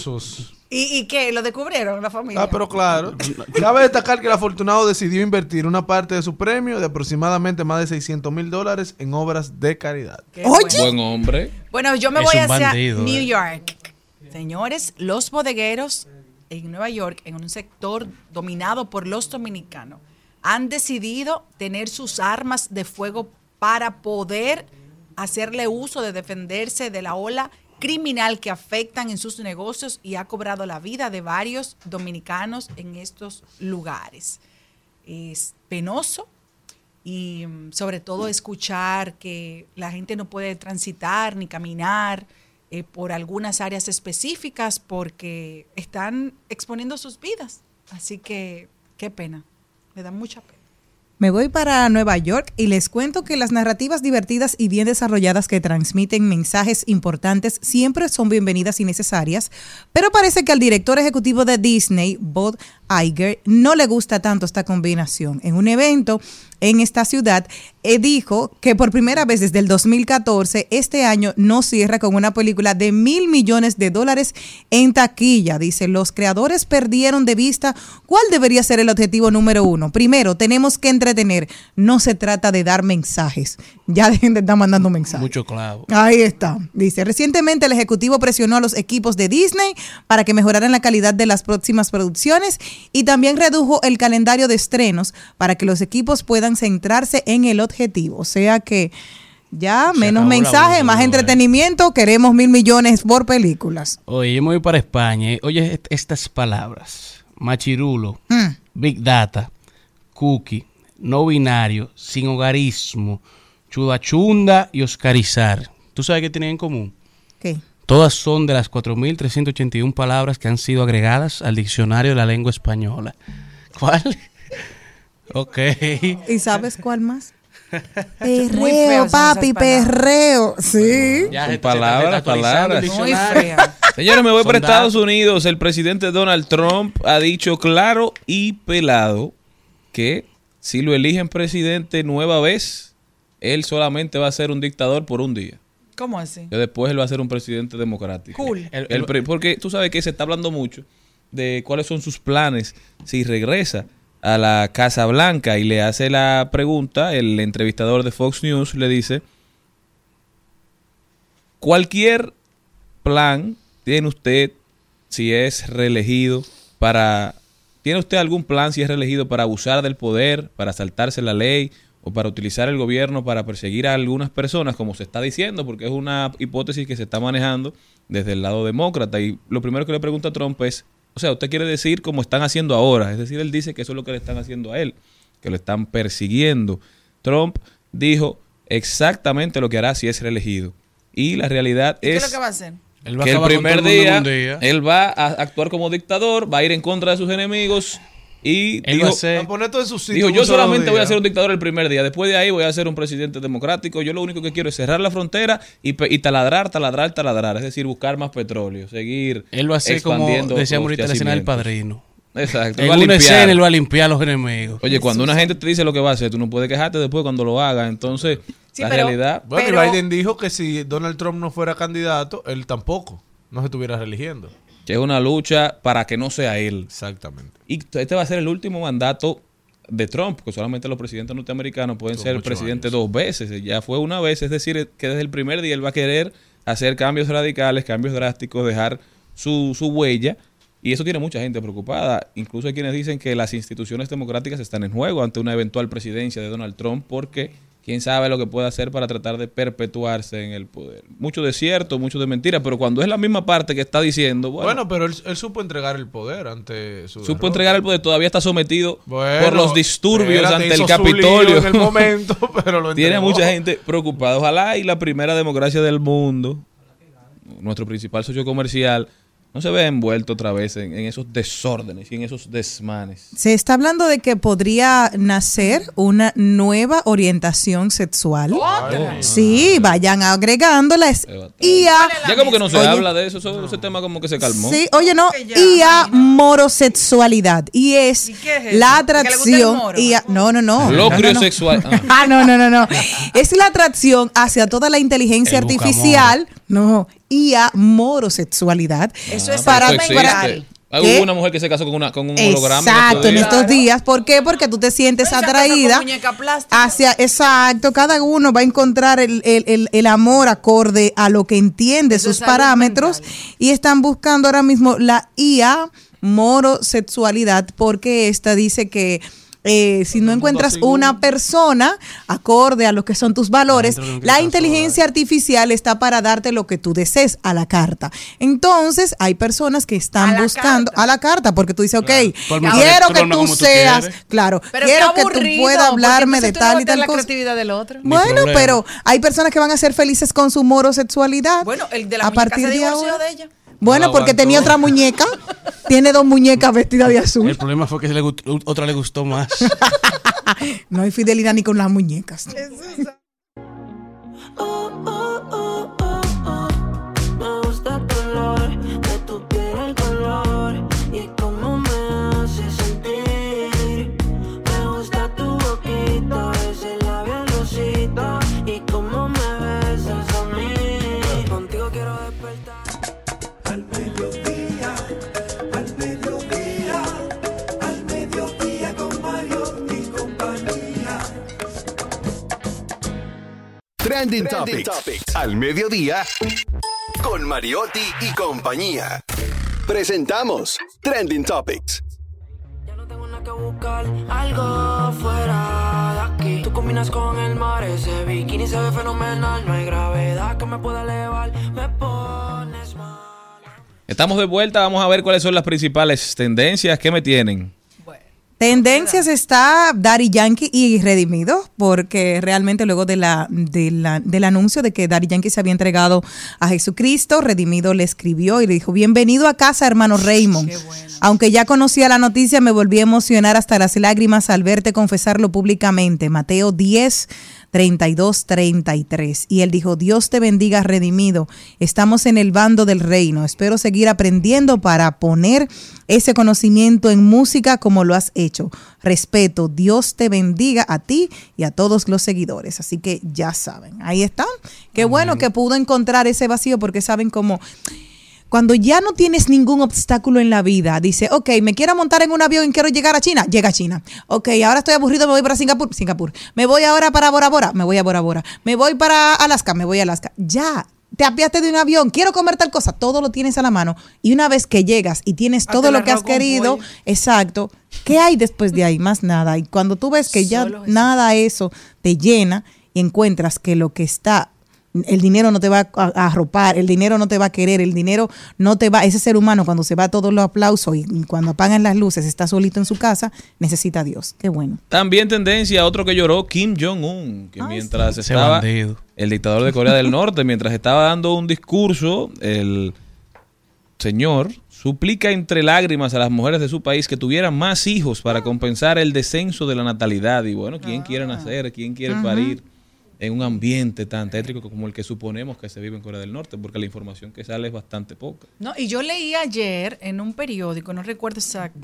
Speaker 3: ¿Y, y qué? ¿Lo descubrieron la familia?
Speaker 12: Ah, pero claro. Cabe destacar que el afortunado decidió invertir una parte de su premio de aproximadamente más de 600 mil dólares en obras de caridad.
Speaker 3: Qué
Speaker 5: Oye.
Speaker 2: Buen hombre.
Speaker 3: Bueno, yo me
Speaker 6: Es
Speaker 3: voy hacia
Speaker 6: bandido,
Speaker 3: New
Speaker 6: eh.
Speaker 3: York. Señores, los bodegueros en Nueva York, en un sector dominado por los dominicanos, han decidido tener sus armas de fuego para poder hacerle uso de defenderse de la ola criminal que afectan en sus negocios y ha cobrado la vida de varios dominicanos en estos lugares. Es penoso, y mm, sobre todo escuchar que la gente no puede transitar ni caminar eh, por algunas áreas específicas porque están exponiendo sus vidas. Así que qué pena, me da mucha pena.
Speaker 5: Me voy para Nueva York y les cuento que las narrativas divertidas y bien desarrolladas que transmiten mensajes importantes siempre son bienvenidas y necesarias, pero parece que al director ejecutivo de Disney, Bob Iger, no le gusta tanto esta combinación. En un evento en esta ciudad, eh, dijo que por primera vez desde el 2014, este año no cierra con una película de mil millones de dólares en taquilla. Dice, los creadores perdieron de vista cuál debería ser el objetivo número uno. Primero, tenemos que entretener. No se trata de dar mensajes. Ya dejen de estar mandando mensajes.
Speaker 6: Mucho clavo.
Speaker 5: Ahí está. Dice, recientemente el Ejecutivo presionó a los equipos de Disney para que mejoraran la calidad de las próximas producciones y también redujo el calendario de estrenos para que los equipos puedan centrarse en el objetivo. O sea que ya
Speaker 6: Se
Speaker 5: menos mensajes, más
Speaker 6: burbuja,
Speaker 5: entretenimiento, queremos mil millones por películas.
Speaker 6: Oye, yo me voy para España. eh. Oye, est- estas palabras. Machirulo,
Speaker 5: Mm.
Speaker 6: Big Data, Cookie, no binario, sin hogarismo, chudachunda y oscarizar. ¿Tú sabes qué tienen en común?
Speaker 5: ¿Qué?
Speaker 6: Todas son de las 4.381 palabras que han sido agregadas al diccionario de la lengua española. ¿Cuál? Ok.
Speaker 5: ¿Y sabes cuál más? Perreo, papi, perreo. Sí.
Speaker 6: Ya
Speaker 2: Son
Speaker 6: se-
Speaker 2: palabras, palabras. Señores, me voy para Estados. Unidos. El presidente Donald Trump ha dicho claro y pelado que si lo eligen presidente nueva vez, él solamente va a ser un dictador por un día.
Speaker 3: ¿Cómo así?
Speaker 2: Que después él va a ser un presidente democrático.
Speaker 3: Cool.
Speaker 6: El-
Speaker 2: El pre- porque tú sabes que se está hablando mucho de cuáles son sus planes si regresa a la Casa Blanca y le hace la pregunta, el entrevistador de Fox News le dice, cualquier plan tiene usted si es reelegido para... ¿Tiene usted algún plan si es reelegido para abusar del poder, para saltarse la ley o para utilizar el gobierno para perseguir a algunas personas, como se está diciendo, porque es una hipótesis que se está manejando desde el lado demócrata? Y lo primero que le pregunta Trump es, o sea, usted quiere decir como están haciendo ahora, es decir, él dice que eso es lo que le están haciendo a él, que lo están persiguiendo. Trump dijo exactamente lo que hará si es reelegido. Y la realidad
Speaker 3: ¿Qué
Speaker 2: es
Speaker 3: es lo que va a hacer?
Speaker 6: Él va a
Speaker 2: el primer día. él va a actuar como dictador, va a ir en contra de sus enemigos y
Speaker 6: Él
Speaker 2: dijo,
Speaker 12: todo en su sitio
Speaker 2: dijo, yo solamente voy a
Speaker 12: día".
Speaker 2: ser un dictador el primer día, después de ahí voy a ser un presidente democrático, yo lo único que quiero es cerrar la frontera y, taladrar, taladrar, taladrar, es decir, buscar más petróleo, seguir
Speaker 6: Él va a ser como
Speaker 2: los
Speaker 6: ahorita la escena del padrino.
Speaker 2: Exacto,
Speaker 6: En
Speaker 2: va a
Speaker 6: una
Speaker 2: limpiar.
Speaker 6: escena él va a limpiar a los enemigos.
Speaker 2: Oye, cuando una gente te dice lo que va a hacer, tú no puedes quejarte después cuando lo haga, entonces
Speaker 3: Sí,
Speaker 2: la
Speaker 3: pero-
Speaker 2: realidad...
Speaker 12: Bueno,
Speaker 3: Pero-
Speaker 12: Biden dijo que si Donald Trump no fuera candidato, él tampoco. No se estuviera reeligiendo.
Speaker 2: Que es una lucha para que no sea él.
Speaker 12: Exactamente.
Speaker 2: Y este va a ser el último mandato de Trump, porque solamente los presidentes norteamericanos pueden
Speaker 12: Son
Speaker 2: ser
Speaker 12: ocho
Speaker 2: presidentes
Speaker 12: años.
Speaker 2: dos veces. Ya fue una vez, es decir, que desde el primer día él va a querer hacer cambios radicales, cambios drásticos, dejar su, su huella. Y eso tiene mucha gente preocupada. Incluso hay quienes dicen que las instituciones democráticas están en juego ante una eventual presidencia de Donald Trump, porque quién sabe lo que puede hacer para tratar de perpetuarse en el poder. Mucho de cierto, mucho de mentira, pero cuando es la misma parte que está diciendo, bueno,
Speaker 12: Bueno, pero él, él supo entregar el poder ante su.
Speaker 2: supo
Speaker 12: derrota.
Speaker 2: entregar el poder, todavía está sometido
Speaker 12: Bueno,
Speaker 2: por los disturbios ante el Capitolio.
Speaker 12: En el momento, pero lo
Speaker 2: Tiene mucha gente preocupada. Ojalá y la primera democracia del mundo, nuestro principal socio comercial, no se vea envuelto otra vez en, en esos desórdenes y en esos desmanes.
Speaker 5: Se está hablando de que podría nacer una nueva orientación sexual. Sí, vayan agregándola. Es IA.
Speaker 2: Ya como que no se
Speaker 5: Oye,
Speaker 2: habla de eso, eso- ese tema como que se calmó.
Speaker 5: Sí, oye, no,
Speaker 3: ya,
Speaker 5: IA morosexualidad. Y es
Speaker 3: ¿Y
Speaker 5: la
Speaker 3: ¿Que le gusta el
Speaker 5: atracción.
Speaker 3: moro?
Speaker 5: No, no, no.
Speaker 2: Locrio
Speaker 5: no, no, no.
Speaker 2: sexual. Ah.
Speaker 5: Ah, no, no, no, no. Es la atracción hacia toda la inteligencia
Speaker 6: El
Speaker 5: artificial. No, IA morosexualidad.
Speaker 3: Eso es
Speaker 5: para,
Speaker 2: existe. Ah,
Speaker 5: ¿Qué?
Speaker 2: Hubo una mujer que se casó con, una, con un holograma.
Speaker 5: Exacto, en estos días. ¿Por qué? Porque tú te sientes
Speaker 3: con
Speaker 5: atraída
Speaker 3: muñeca plástica.
Speaker 5: hacia, exacto, cada uno va a encontrar el, el- el- el amor acorde a lo que entiende
Speaker 3: Eso
Speaker 5: sus parámetros y están buscando ahora mismo la IA morosexualidad porque esta dice que eh, si no encuentras una persona acorde a lo que son tus valores, la inteligencia artificial está para darte lo que tú desees a la carta. Entonces, hay personas que están buscando
Speaker 3: carta.
Speaker 5: a la carta porque tú dices, ok, quiero que tú seas, claro,
Speaker 3: Pero
Speaker 5: quiero que tú puedas hablarme de tal y tal
Speaker 3: la
Speaker 5: cosa.
Speaker 3: creatividad del otro.
Speaker 6: Ni
Speaker 5: Bueno, pero hay personas que van a ser felices con su morosexualidad.
Speaker 3: Bueno, el de la
Speaker 5: a partir
Speaker 3: se
Speaker 5: de ahora.
Speaker 3: de ella.
Speaker 5: Bueno,
Speaker 2: No
Speaker 5: porque tenía otra muñeca. Tiene dos muñecas vestidas de azul.
Speaker 6: El problema fue que se le gustó- otra le gustó más.
Speaker 5: No hay fidelidad ni con las muñecas.
Speaker 8: Trending, Topics. Al mediodía. Con Mariotti y compañía. Presentamos Trending Topics.
Speaker 13: Ya no tengo nada que buscar, algo fuera de aquí. Tú combinas con el mar, ese bikini se ve fenomenal. No hay gravedad que me pueda elevar, me pones mal.
Speaker 2: Estamos de vuelta, vamos a ver cuáles son las principales tendencias que me tienen.
Speaker 5: Tendencias está Daddy Yankee y Redimido, porque realmente luego de la, de la- del anuncio de que Daddy Yankee se había entregado a Jesucristo, Redimido le escribió y le dijo, bienvenido a casa, hermano Raymond. Aunque ya conocía la noticia, me volví a emocionar hasta las lágrimas al verte confesarlo públicamente. Mateo 10, 32, 33. Y él dijo, Dios te bendiga, redimido. Estamos en el bando del reino. Espero seguir aprendiendo para poner ese conocimiento en música como lo has hecho. Respeto, Dios te bendiga a ti y a todos los seguidores. Así que ya saben, ahí están. Qué bueno que pudo encontrar ese vacío porque saben cómo... Cuando ya no tienes ningún obstáculo en la vida, dice, ok, me quiero montar en un avión y quiero llegar a China, llega a China. Ok, ahora estoy aburrido, me voy para Singapur, Singapur. Me voy ahora para Bora Bora, me voy a Bora Bora. Me voy para Alaska, me voy a Alaska. Ya, te apiaste de un avión, quiero comer tal cosa, todo lo tienes a la mano. Y una vez que llegas y tienes
Speaker 3: Hasta
Speaker 5: todo lo que has querido, exacto, ¿qué hay después de ahí? Más nada. Y cuando tú ves que ya nada eso te llena y encuentras que lo que está el dinero no te va a arropar, el dinero no te va a querer, el dinero no te va, ese ser humano cuando se va a todos los aplausos y cuando apagan las luces está solito en su casa, necesita a Dios. Qué bueno.
Speaker 2: También tendencia, otro que lloró, Kim Jong-un, que mientras estaba el dictador de Corea del Norte, mientras estaba dando un discurso, el señor suplica entre lágrimas a las mujeres de su país que tuvieran más hijos para compensar el descenso de la natalidad. Y bueno, ¿quién quiere nacer? ¿Quién quiere parir en un ambiente tan tétrico como el que suponemos que se vive en Corea del Norte? Porque la información que sale es bastante poca.
Speaker 3: No, y yo leí ayer en un periódico, no recuerdo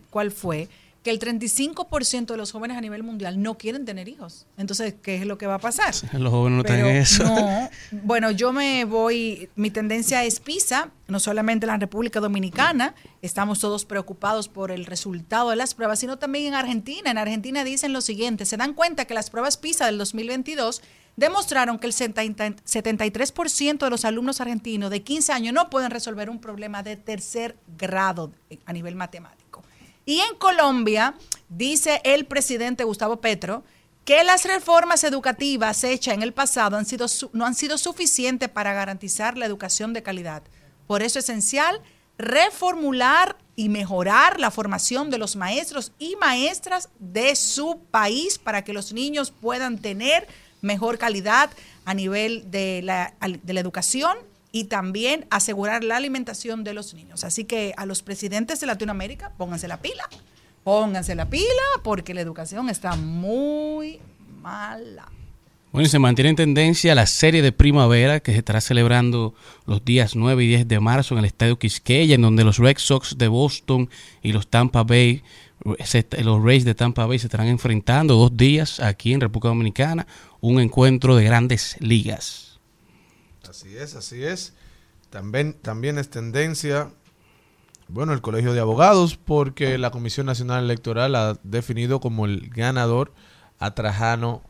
Speaker 3: cuál fue, que el 35% de los jóvenes a nivel mundial no quieren tener hijos. Entonces, ¿qué es lo que va a pasar?
Speaker 6: Los jóvenes no están
Speaker 3: Pero
Speaker 6: en eso.
Speaker 3: No, bueno, yo me voy, mi tendencia es PISA, no solamente en la República Dominicana, estamos todos preocupados por el resultado de las pruebas, sino también en Argentina. En Argentina dicen lo siguiente, se dan cuenta que las pruebas PISA del 2022 demostraron que el 70 73% de los alumnos argentinos de 15 años no pueden resolver un problema de tercer grado a nivel matemático. Y en Colombia, dice el presidente Gustavo Petro, que las reformas educativas hechas en el pasado han sido no han sido suficientes para garantizar la educación de calidad. Por eso es esencial reformular y mejorar la formación de los maestros y maestras de su país para que los niños puedan tener mejor calidad a nivel de la, de la educación y también asegurar la alimentación de los niños. Así que a los presidentes de Latinoamérica, pónganse la pila, pónganse la pila, porque la educación está muy mala.
Speaker 6: Bueno, y se mantiene en tendencia la serie de primavera que se estará celebrando los días 9 y 10 de marzo en el Estadio Quisqueya, en donde los Red Sox de Boston y los Tampa Bay, se- los Rays de Tampa Bay se estarán enfrentando dos días aquí en República Dominicana, un encuentro de grandes ligas.
Speaker 12: Así es, así es. también, también es tendencia, bueno, el Colegio de Abogados, porque la Comisión Nacional Electoral ha definido como el ganador a Trajano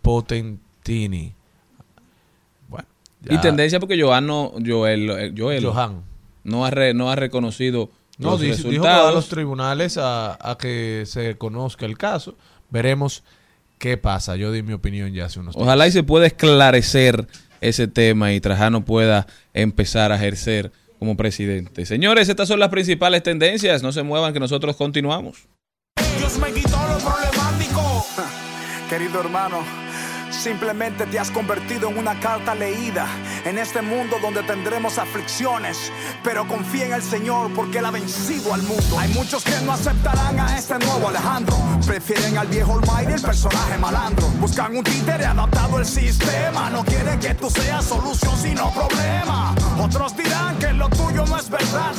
Speaker 12: Potentini. Bueno,
Speaker 2: Y tendencia porque Johan no, Joel, eh, Joel
Speaker 12: Johan.
Speaker 2: no ha re- no ha reconocido
Speaker 12: No,
Speaker 2: los
Speaker 12: dice- dijo que va a los tribunales a, a que se conozca el caso. Veremos qué pasa. Yo di mi opinión ya hace unos días.
Speaker 2: Ojalá y se pueda esclarecer ese tema y Trajano pueda empezar a ejercer como presidente. Señores, estas son las principales tendencias. No se muevan que nosotros continuamos.
Speaker 14: Dios me quitó lo problemático. Querido hermano, simplemente te has convertido en una carta leída en este mundo donde tendremos aflicciones. Pero confía en el Señor porque Él ha vencido al mundo. Hay muchos que no aceptarán a este nuevo Alejandro. Prefieren al viejo Almighty, el personaje malandro. Buscan un títere adaptado al sistema. No quieren que tú seas solución sino problema. Otros dirán que lo tuyo no es verdad.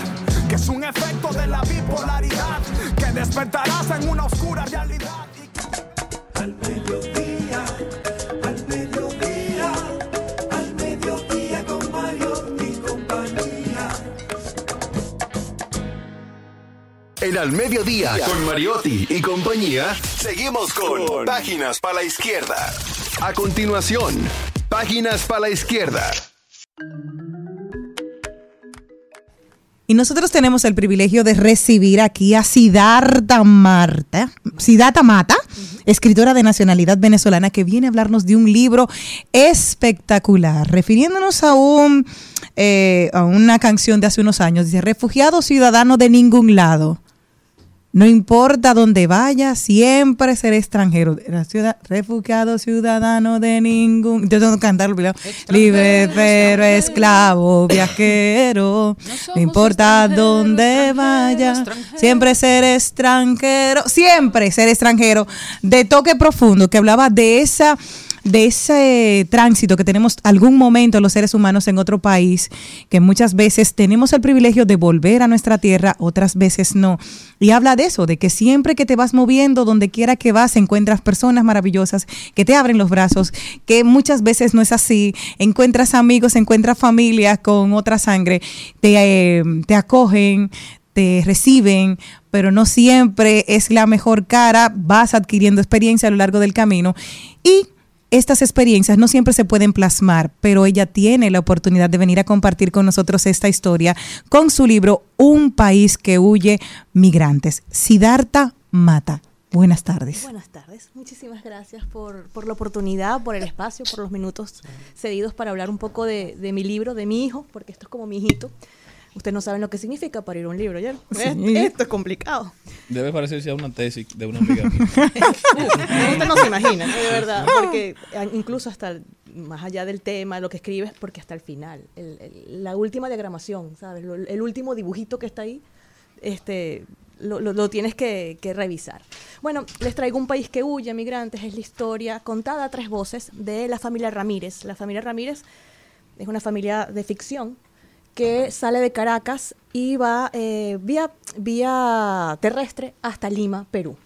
Speaker 14: Que es un efecto de la bipolaridad. Que despertarás en una oscura realidad.
Speaker 8: En Al Mediodía, con Mariotti y compañía, seguimos con Páginas para la Izquierda. A continuación, Páginas para la Izquierda.
Speaker 5: Y nosotros tenemos el privilegio de recibir aquí a Siddhartha Marta, Siddhartha Mata, escritora de nacionalidad venezolana, que viene a hablarnos de un libro espectacular, refiriéndonos a un eh, a una canción de hace unos años. Dice, refugiado ciudadano de ningún lado. No importa dónde vaya, siempre seré extranjero. La ciudad, refugiado, ciudadano de ningún. Yo tengo que cantarlo, Libre, pero esclavo, viajero. No importa dónde vaya, siempre seré extranjero. Siempre ser extranjero. De toque profundo, que hablaba de esa de ese tránsito que tenemos algún momento los seres humanos en otro país, que muchas veces tenemos el privilegio de volver a nuestra tierra, otras veces no. Y habla de eso, de que siempre que te vas moviendo, donde quiera que vas, encuentras personas maravillosas que te abren los brazos, que muchas veces no es así. Encuentras amigos, encuentras familia con otra sangre, te, eh, te acogen, te reciben, pero no siempre es la mejor cara, vas adquiriendo experiencia a lo largo del camino y estas experiencias no siempre se pueden plasmar, pero ella tiene la oportunidad de venir a compartir con nosotros esta historia con su libro Un país que huye migrantes. Siddhartha Mata. Buenas tardes.
Speaker 15: Buenas tardes. Muchísimas gracias por, por la oportunidad, por el espacio, por los minutos cedidos para hablar un poco de, de mi libro, de mi hijo, porque esto es como mi hijito. Ustedes no saben lo que significa parir un libro, ¿ya?
Speaker 2: Sí.
Speaker 15: Esto es complicado.
Speaker 2: Debe parecerse a una tesis de una amiga.
Speaker 15: Usted no se imagina, de verdad, porque incluso hasta más allá del tema, lo que escribes, porque hasta el final, el- el- la última diagramación, ¿sabes? Lo- el último dibujito que está ahí, este, lo, lo- lo tienes que, que revisar. Bueno, les traigo un país que huye, migrantes, es la historia contada a tres voces de la familia Ramírez. La familia Ramírez es una familia de ficción que sale de Caracas y va eh, vía, vía terrestre hasta Lima, Perú.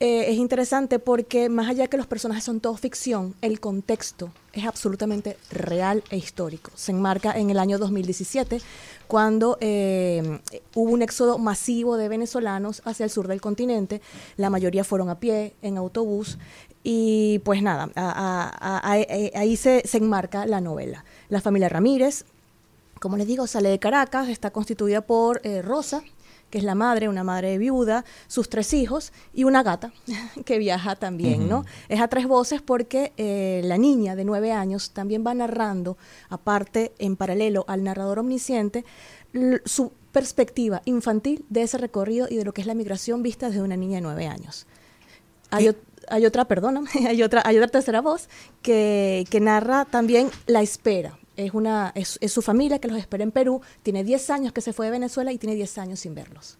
Speaker 15: Eh, es interesante porque más allá que los personajes son todos ficción, el contexto es absolutamente real e histórico. Se enmarca en el año 2017, cuando eh, hubo un éxodo masivo de venezolanos hacia el sur del continente. La mayoría fueron a pie, en autobús, y pues nada, ahí se, se enmarca la novela. La familia Ramírez, como les digo, sale de Caracas, está constituida por eh, Rosa, que es la madre, una madre viuda, sus tres hijos y una gata que viaja también, ¿no? Es a tres voces porque eh, la niña de nueve años también va narrando, aparte, en paralelo al narrador omnisciente, su perspectiva infantil de ese recorrido y de lo que es la migración vista desde una niña de nueve años. Hay otra, perdona, hay otra, hay otra tercera voz que, que narra también la espera. Es, una, es, es su familia que los espera en Perú, tiene 10 años que se fue de Venezuela y tiene 10 años sin verlos.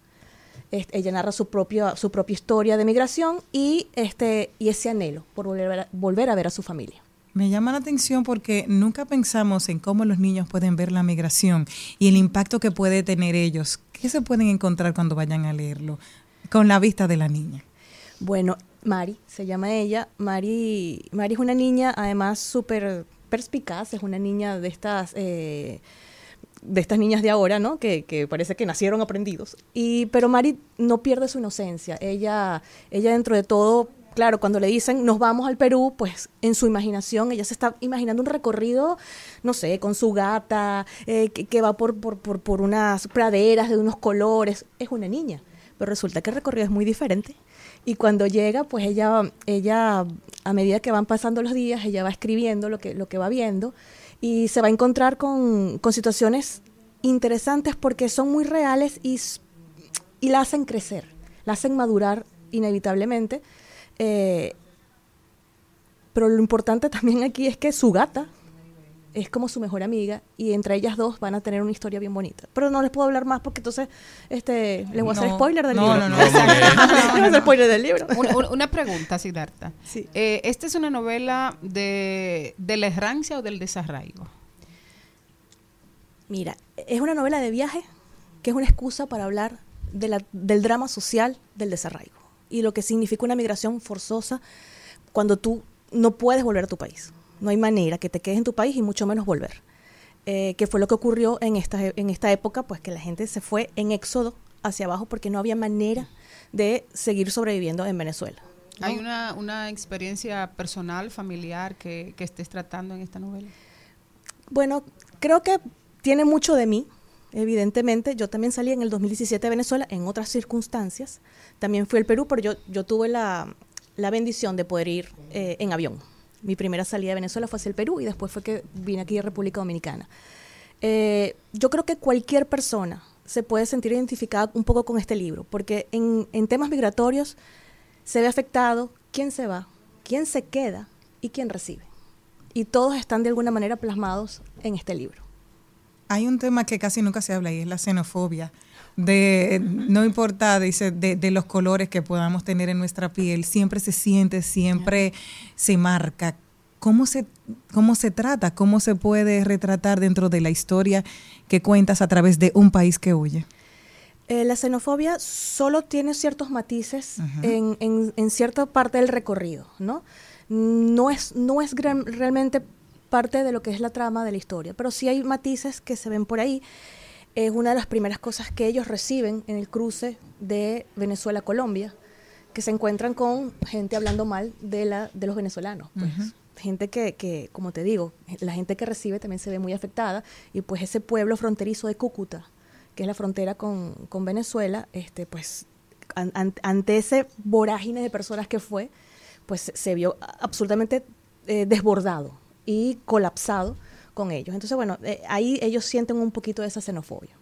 Speaker 15: Este, ella narra su, propio, su propia historia de migración y, este, y ese anhelo por volver a, ver- volver a ver a su familia.
Speaker 5: Me llama la atención porque nunca pensamos en cómo los niños pueden ver la migración y el impacto que puede tener ellos. ¿Qué se pueden encontrar cuando vayan a leerlo? Con la vista de la niña.
Speaker 15: Bueno, Mari, se llama ella. Mari, Mari es una niña, además, súper perspicaz, es una niña de estas, eh, de estas niñas de ahora, ¿no? Que, que parece que nacieron aprendidos. Y, pero Mari no pierde su inocencia. Ella, ella dentro de todo, claro, cuando le dicen nos vamos al Perú, pues en su imaginación ella se está imaginando un recorrido, no sé, con su gata, eh, que, que va por, por, por, por unas praderas de unos colores. Es una niña. Pero resulta que el recorrido es muy diferente. Y cuando llega, pues ella, ella, a medida que van pasando los días, ella va escribiendo lo que, lo que va viendo y se va a encontrar con, con situaciones interesantes porque son muy reales y, y la hacen crecer, la hacen madurar inevitablemente. Eh, pero lo importante también aquí es que su gata es como su mejor amiga y entre ellas dos van a tener una historia bien bonita. Pero no les puedo hablar más porque entonces este, les voy a hacer
Speaker 3: No.
Speaker 15: spoiler del
Speaker 3: No,
Speaker 15: libro.
Speaker 3: no, no.
Speaker 15: Les voy a hacer spoiler del libro.
Speaker 16: Una, una- una pregunta, Siddhartha. Eh, ¿Esta es una novela de, de la errancia o del desarraigo?
Speaker 15: Mira, es una novela de viaje que es una excusa para hablar de la- del drama social del desarraigo y lo que significa una migración forzosa cuando tú no puedes volver a tu país. No hay manera que te quedes en tu país y mucho menos volver. Eh, que fue lo que ocurrió en esta, en esta época, pues que la gente se fue en éxodo hacia abajo porque no había manera de seguir sobreviviendo en Venezuela. ¿no?
Speaker 16: ¿Hay una, una experiencia personal, familiar que, que estés tratando en esta novela?
Speaker 15: Bueno, creo que tiene mucho de mí, evidentemente. Yo también salí en el 2017 de Venezuela en otras circunstancias. También fui al Perú, pero yo, yo tuve la, la bendición de poder ir eh, en avión. Mi primera salida de Venezuela fue hacia el Perú y después fue que vine aquí a República Dominicana. Eh, yo creo que cualquier persona se puede sentir identificada un poco con este libro, porque en, en temas migratorios se ve afectado quién se va, quién se queda y quién recibe. Y todos están de alguna manera plasmados en este libro.
Speaker 5: Hay un tema que casi nunca se habla y es la xenofobia. De, no importa, dice, de, de los colores que podamos tener en nuestra piel, siempre se siente, siempre se marca. ¿Cómo se, ¿Cómo se trata? ¿Cómo se puede retratar dentro de la historia que cuentas a través de un país que huye?
Speaker 15: Eh, la xenofobia solo tiene ciertos matices en, en- en cierta parte del recorrido, ¿no? No es, no es gran- realmente parte de lo que es la trama de la historia, pero sí hay matices que se ven por ahí. Es una de las primeras cosas que ellos reciben en el cruce de Venezuela-Colombia, que se encuentran con gente hablando mal de, la, de los venezolanos. Pues. Gente que, que, como te digo, la gente que recibe también se ve muy afectada y pues ese pueblo fronterizo de Cúcuta, que es la frontera con, con Venezuela, este, pues an- an- ante ese vorágine de personas que fue, pues se vio absolutamente eh, desbordado y colapsado con ellos. Entonces, bueno, eh, ahí ellos sienten un poquito de esa xenofobia.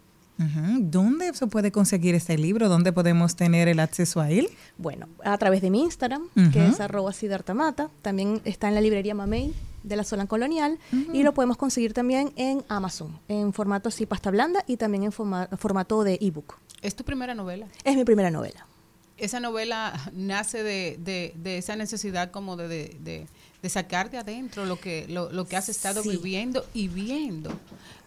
Speaker 5: ¿Dónde se puede conseguir este libro? ¿Dónde podemos tener el acceso a él?
Speaker 15: Bueno, a través de mi Instagram, que es arroba siddhartamata. También está en la librería Mamey de la Solan Colonial. Y lo podemos conseguir también en Amazon, en formato así pasta blanda y también en forma- formato de ebook.
Speaker 16: ¿Es tu primera novela?
Speaker 15: Es mi primera novela.
Speaker 16: Esa novela nace de, de- de esa necesidad como de, de, de- sacar de adentro lo que, lo, lo que has estado
Speaker 15: Sí.
Speaker 16: viviendo y viendo.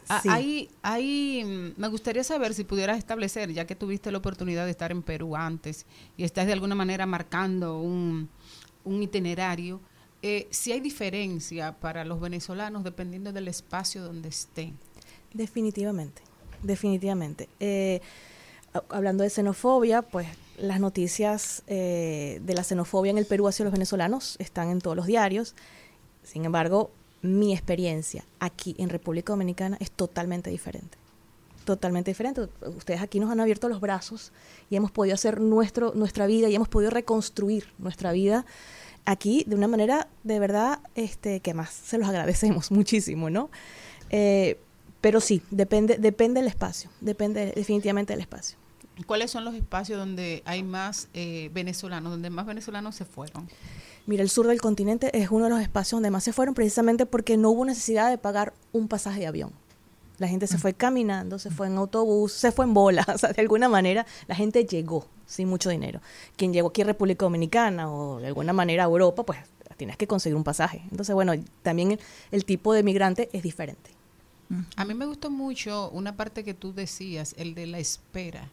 Speaker 16: Ah,
Speaker 15: Sí.
Speaker 16: Ahí, ahí mm, me gustaría saber si pudieras establecer, ya que tuviste la oportunidad de estar en Perú antes y estás de alguna manera marcando un, un itinerario, eh, si hay diferencia para los venezolanos dependiendo del espacio donde estén.
Speaker 15: Definitivamente, definitivamente. Eh, ha- hablando de xenofobia, pues las noticias eh, de la xenofobia en el Perú hacia los venezolanos están en todos los diarios. Sin embargo, mi experiencia aquí en República Dominicana es totalmente diferente. Totalmente diferente. Ustedes aquí nos han abierto los brazos y hemos podido hacer nuestro, nuestra vida y hemos podido reconstruir nuestra vida aquí de una manera de verdad este, que más se los agradecemos muchísimo, ¿no? Eh, pero sí, depende, depende del espacio, depende definitivamente del espacio.
Speaker 16: ¿Cuáles son los espacios donde hay más eh, venezolanos, donde más venezolanos se fueron?
Speaker 15: Mira, el sur del continente es uno de los espacios donde más se fueron precisamente porque no hubo necesidad de pagar un pasaje de avión. La gente se fue caminando, se fue en autobús, se fue en bola, o sea, de alguna manera la gente llegó sin mucho dinero. Quien llegó aquí a República Dominicana o de alguna manera a Europa, pues tienes que conseguir un pasaje. Entonces, bueno, también el, el tipo de migrante es diferente.
Speaker 16: A mí me gustó mucho una parte que tú decías, el de la espera.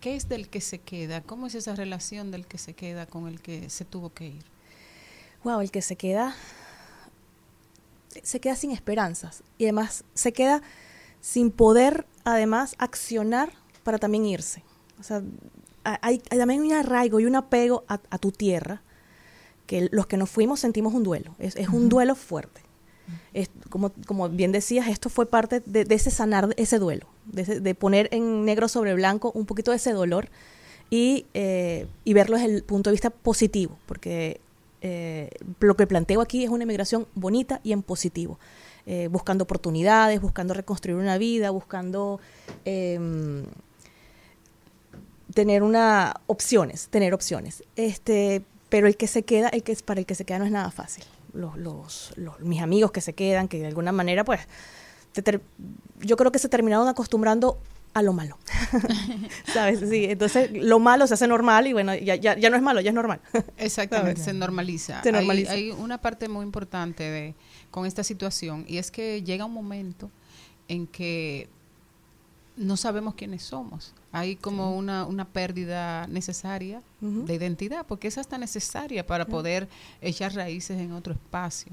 Speaker 16: ¿Qué es del que se queda? ¿Cómo es esa relación del que se queda con el que se tuvo que ir?
Speaker 15: Wow, el que se queda se queda sin esperanzas y además se queda sin poder además accionar para también irse. O sea, hay, hay también un arraigo y un apego a, a tu tierra que los que nos fuimos sentimos un duelo. Es, es un duelo fuerte. Es, como, como bien decías, esto fue parte de, de ese sanar ese duelo, de, poner en negro sobre blanco un poquito de ese dolor y, eh, y verlo desde el punto de vista positivo, porque eh, lo que planteo aquí es una inmigración bonita y en positivo, eh, buscando oportunidades, buscando reconstruir una vida, buscando em, tener una opciones, tener opciones. Este, pero el que se queda, el que es para el que se queda no es nada fácil. Los, los- mis amigos que se quedan, que de alguna manera, pues, te yo creo que se terminaron acostumbrando a lo malo. ¿Sabes? Sí, entonces lo malo se hace normal y bueno, ya, ya, ya no es malo, ya es normal.
Speaker 16: Exactamente, se normaliza.
Speaker 15: Se
Speaker 16: Hay-
Speaker 15: normaliza.
Speaker 16: Hay, una parte muy importante de, con esta situación y es que llega un momento en que no sabemos quiénes somos. Hay como una, una pérdida necesaria de identidad, porque es hasta necesaria para poder echar raíces en otro espacio.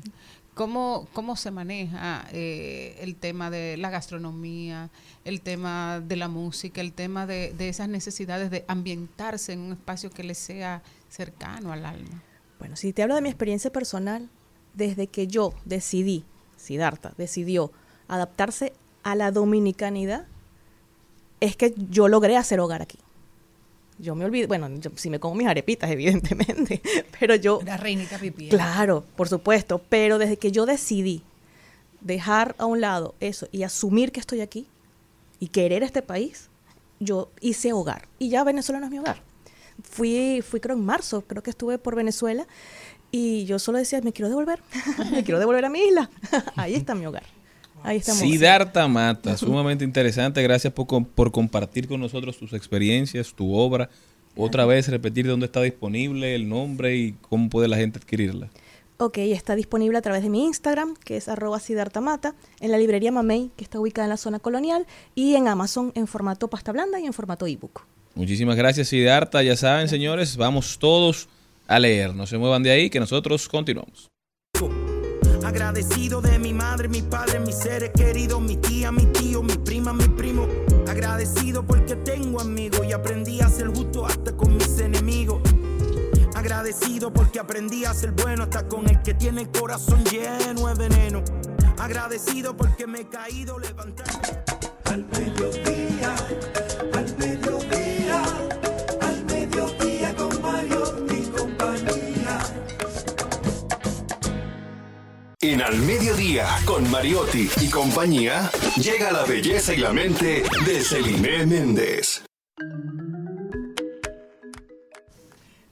Speaker 16: ¿Cómo, cómo se maneja eh, el tema de la gastronomía, el tema de la música, el tema de, de esas necesidades de ambientarse en un espacio que le sea cercano al alma?
Speaker 15: Bueno, si te hablo de mi experiencia personal, desde que yo decidí, Siddhartha decidió adaptarse a la dominicanidad, es que yo logré hacer hogar aquí. Yo me olvidé, bueno, yo, si me como mis arepitas, evidentemente, pero yo...
Speaker 3: La reinita pipián.
Speaker 15: Claro, por supuesto, pero desde que yo decidí dejar a un lado eso y asumir que estoy aquí y querer este país, yo hice hogar. Y ya Venezuela no es mi hogar. Fui, fui creo en marzo, creo que estuve por Venezuela y yo solo decía, me quiero devolver, me quiero devolver a mi isla. Ahí está mi hogar. Ahí estamos.
Speaker 2: Siddhartha Mata, sumamente interesante. Gracias por, com- por compartir con nosotros tus experiencias, tu obra. Otra vez repetir dónde está disponible, el nombre y cómo puede la gente adquirirla.
Speaker 15: Ok, está disponible a través de mi Instagram, que es arroba siddharthamata, en la librería Mamey, que está ubicada en la zona colonial, y en Amazon en formato pasta blanda y en formato ebook.
Speaker 2: Muchísimas gracias, Siddhartha. Ya saben, señores, vamos todos a leer. No se muevan de ahí, que nosotros continuamos.
Speaker 17: Agradecido de mi madre, mi padre, mis seres queridos, mi tía, mi tío, mi prima, mi primo. Agradecido porque tengo amigos y aprendí a ser justo hasta con mis enemigos. Agradecido porque aprendí a ser bueno hasta con el que tiene el corazón lleno de veneno. Agradecido porque me he caído levantando.
Speaker 1: Al mediodía,
Speaker 8: En Al Mediodía, con Mariotti y compañía, llega la belleza y la mente de Celine Méndez.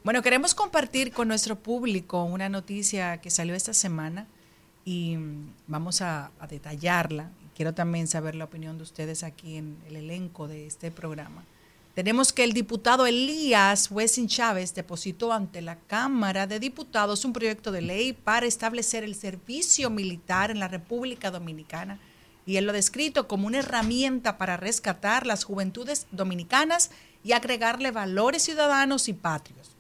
Speaker 3: Bueno, queremos compartir con nuestro público una noticia que salió esta semana y vamos a, a detallarla. Quiero también saber la opinión de ustedes aquí en el elenco de este programa. Tenemos que el diputado Elías Wessing Chávez depositó ante la Cámara de Diputados un proyecto de ley para establecer el servicio militar en la República Dominicana y él lo ha descrito como una herramienta para rescatar las juventudes dominicanas y agregarle valores ciudadanos y patrios.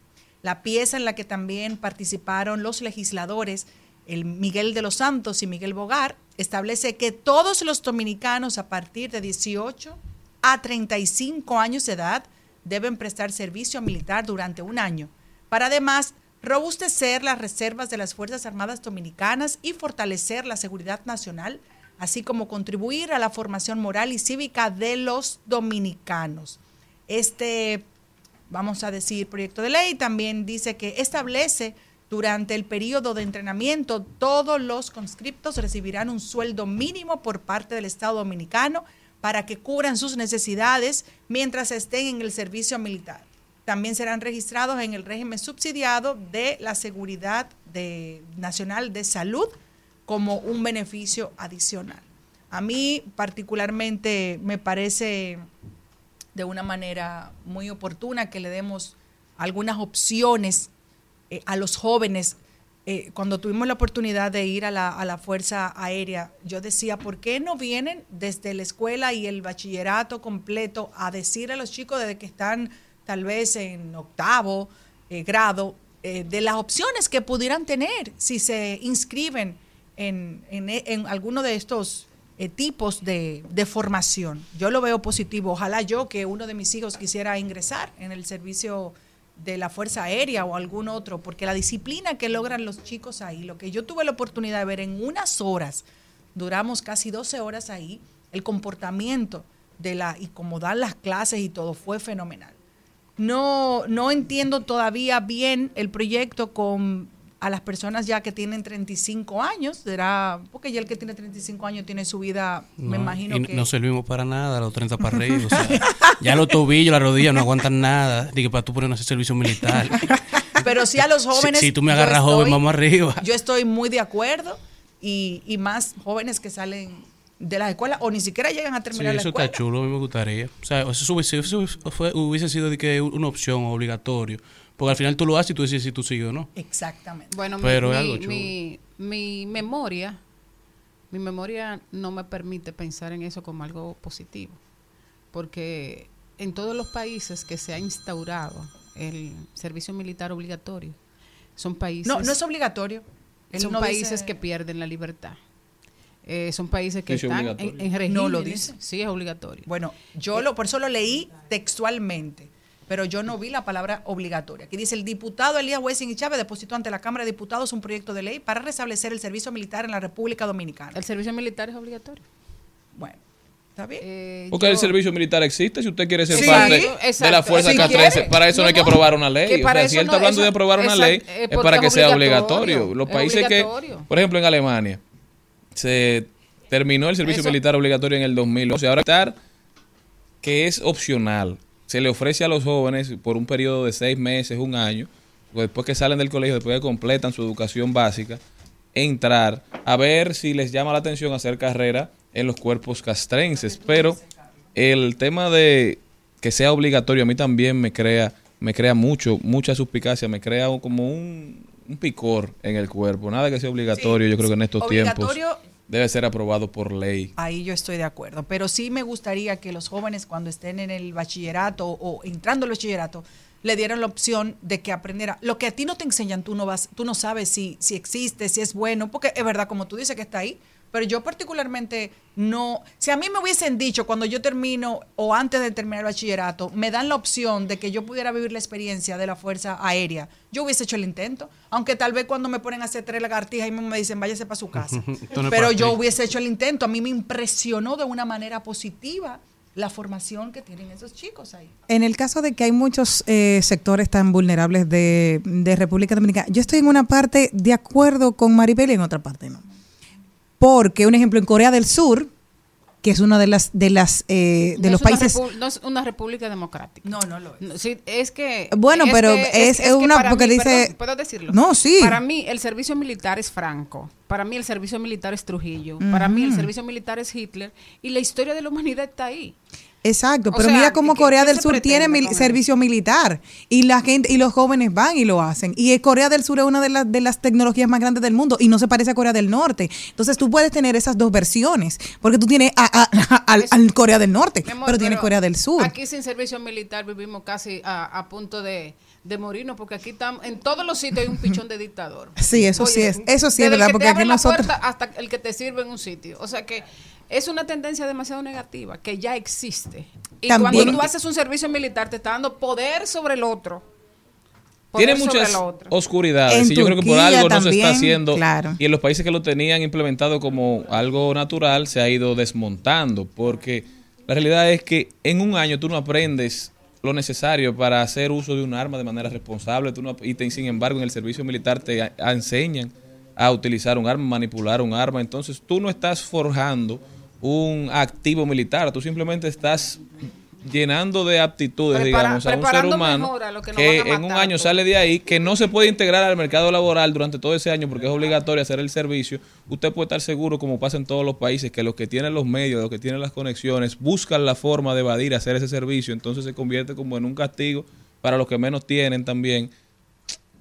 Speaker 3: La pieza en la que también participaron los legisladores, el Miguel de los Santos y Miguel Bogar, establece que todos los dominicanos a partir de 18 a 35 años de edad deben prestar servicio militar durante un año, para además robustecer las reservas de las Fuerzas Armadas Dominicanas y fortalecer la seguridad nacional, así como contribuir a la formación moral y cívica de los dominicanos. Este vamos a decir, proyecto de ley también dice que establece durante el periodo de entrenamiento todos los conscriptos recibirán un sueldo mínimo por parte del Estado dominicano para que cubran sus necesidades mientras estén en el servicio militar. También serán registrados en el régimen subsidiado de la Seguridad Nacional de Salud como un beneficio adicional. A mí particularmente me parece de una manera muy oportuna que le demos algunas opciones eh, a los jóvenes. Eh, cuando tuvimos la oportunidad de ir a la, a la Fuerza Aérea, yo decía, ¿por qué no vienen desde la escuela y el bachillerato completo a decir a los chicos desde que están tal vez en octavo eh, grado eh, de las opciones que pudieran tener si se inscriben en, en, en alguno de estos eh, tipos de, de formación. Yo lo veo positivo. Ojalá yo que uno de mis hijos quisiera ingresar en el servicio de la Fuerza Aérea o algún otro, porque la disciplina que logran los chicos ahí, lo que yo tuve la oportunidad de ver en unas horas, duramos casi 12 horas ahí, el comportamiento de la y cómo dan las clases y todo fue fenomenal. No, no entiendo todavía bien el proyecto con a las personas ya que tienen 35 años, será porque ya el que tiene 35 años tiene su vida, me
Speaker 6: No,
Speaker 3: imagino
Speaker 6: y
Speaker 3: que
Speaker 6: no servimos para nada los 30 para arriba. o sea, ya los tobillos, las rodillas no aguantan nada. Dije, para tú poner ese servicio militar.
Speaker 3: pero sí a los jóvenes.
Speaker 6: si, tú me agarras joven, vamos arriba.
Speaker 3: Yo estoy muy de acuerdo y, y más jóvenes que salen de las escuelas o ni siquiera llegan a
Speaker 6: Sí,
Speaker 3: terminar la
Speaker 6: eso
Speaker 3: escuela.
Speaker 6: está chulo, a mí me gustaría. O sea, eso hubiese, eso fue- hubiese sido de que una opción obligatorio. Porque al final tú lo haces y tú decides si tú sigues o no.
Speaker 3: Exactamente.
Speaker 16: Bueno, mi-
Speaker 6: Pero es
Speaker 16: mi,
Speaker 6: algo chulo.
Speaker 16: mi, mi memoria, mi memoria no me permite pensar en eso como algo positivo, porque en todos los países que se ha instaurado el servicio militar obligatorio, son países
Speaker 3: No, no es obligatorio.
Speaker 16: Son
Speaker 3: no
Speaker 16: países
Speaker 3: dice-
Speaker 16: que pierden la libertad. Eh, son países que están
Speaker 3: obligatorio.
Speaker 16: en, en regímenes.
Speaker 3: No lo dice.
Speaker 16: Sí, es obligatorio.
Speaker 3: Bueno, yo lo, por eso lo leí textualmente, pero yo no vi la palabra obligatoria. Aquí dice, el diputado Elías Wessing y Chávez depositó ante la Cámara de Diputados un proyecto de ley para restablecer el servicio militar en la República Dominicana.
Speaker 16: El servicio militar es obligatorio.
Speaker 3: Bueno, ¿está bien?
Speaker 2: Porque el servicio militar existe, si usted quiere ser
Speaker 3: Sí,
Speaker 2: parte
Speaker 3: exacto.
Speaker 2: de la fuerza
Speaker 3: Si
Speaker 2: K13,
Speaker 3: quiere.
Speaker 2: para eso no, hay que aprobar una ley. O
Speaker 3: para
Speaker 2: sea, si
Speaker 3: eso
Speaker 2: él
Speaker 3: no-
Speaker 2: está hablando de aprobar una
Speaker 3: exacto,
Speaker 2: ley,
Speaker 3: eh,
Speaker 2: es para que sea
Speaker 3: obligatorio,
Speaker 2: obligatorio. Los
Speaker 3: es
Speaker 2: países que, por ejemplo, en Alemania, se terminó el servicio
Speaker 3: Eso-
Speaker 2: militar obligatorio en el 2011. Ahora que es opcional, se le ofrece a los jóvenes por un periodo de seis meses, un año, pues después que salen del colegio, después que completan su educación básica, entrar a ver si les llama la atención hacer carrera en los cuerpos castrenses. Pero el tema de que sea obligatorio a mí también me crea me crea mucho mucha suspicacia me crea como un, un picor en el cuerpo nada que sea obligatorio
Speaker 3: Sí,
Speaker 2: yo creo que en estos tiempos
Speaker 3: obligatorio-
Speaker 2: debe ser aprobado por ley.
Speaker 3: Ahí yo estoy de acuerdo, pero sí me gustaría que los jóvenes cuando estén en el bachillerato o entrando al bachillerato le dieran la opción de que aprendiera. Lo que a ti no te enseñan, tú no vas, tú no sabes si si existe, si es bueno, porque es verdad como tú dices que está ahí, pero yo particularmente no, si a mí me hubiesen dicho cuando yo termino o antes de terminar el bachillerato, me dan la opción de que yo pudiera vivir la experiencia de la Fuerza Aérea, yo hubiese hecho el intento, aunque tal vez cuando me ponen a hacer tres lagartijas y me dicen váyase para su casa. Pero yo hubiese hecho el intento. A mí me impresionó de una manera positiva la formación que tienen esos chicos ahí.
Speaker 5: En el caso de que hay muchos eh, sectores tan vulnerables de, de República Dominicana, yo estoy en una parte de acuerdo con Maribel y en otra parte no. Porque, un ejemplo, en Corea del Sur, que es una de las de las eh, de
Speaker 16: No
Speaker 5: los países
Speaker 16: no es una república democrática.
Speaker 3: No, no lo es.
Speaker 16: sí, es que.
Speaker 5: Bueno, pero es- es una- porque
Speaker 16: mí-
Speaker 5: dice-
Speaker 16: perdón, ¿Puedo decirlo?
Speaker 5: No, sí.
Speaker 16: Para mí, el servicio militar es Franco. Para mí, el servicio militar es Trujillo. Para mí, el
Speaker 5: Ujú.
Speaker 16: servicio militar es Hitler. Y la historia de la humanidad está ahí.
Speaker 5: Exacto,
Speaker 16: O
Speaker 5: pero
Speaker 16: sea,
Speaker 5: mira cómo
Speaker 16: ¿qué-
Speaker 5: Corea del Sur tiene mil- servicio militar y la gente y los jóvenes van y lo hacen. Y Corea del Sur es una de las de las tecnologías más grandes del mundo y no se parece a Corea del Norte. Entonces tú puedes tener esas dos versiones, porque tú tienes a- a- al, al Corea del Norte,
Speaker 16: amor,
Speaker 5: pero tienes Corea del Sur.
Speaker 16: Aquí sin servicio militar vivimos casi a punto de, de morirnos, porque aquí estamos, en todos los sitios hay un pichón de dictador.
Speaker 5: Sí, eso sí es, eso sí es verdad, porque aquí nosotros
Speaker 16: hasta el que te sirve en un sitio. O sea que es una tendencia demasiado negativa que ya existe. Y
Speaker 5: También-
Speaker 16: cuando tú haces un servicio militar, te está dando poder sobre el otro. Poder
Speaker 2: tiene muchas oscuridades
Speaker 5: En
Speaker 2: y yo creo que por algo no se está haciendo
Speaker 5: claro.
Speaker 2: y en los países que lo tenían implementado como algo natural se ha ido desmontando porque la realidad es que en un año tú no aprendes lo necesario para hacer uso de un arma de manera responsable. Tú no- y te- sin embargo en el servicio militar te enseñan a utilizar un arma, manipular un arma, entonces tú no estás forjando un activo militar, tú simplemente estás llenando de aptitudes,
Speaker 16: Prepara-
Speaker 2: digamos, a un ser humano
Speaker 16: mejor a lo que nos
Speaker 2: que
Speaker 16: van a
Speaker 2: en un año sale de ahí, que no se puede integrar al mercado laboral durante todo ese año porque es obligatorio hacer el servicio, usted puede estar seguro, como pasa en todos los países, que los que tienen los medios, los que tienen las conexiones, buscan la forma de evadir hacer ese servicio, entonces se convierte como en un castigo para los que menos tienen también.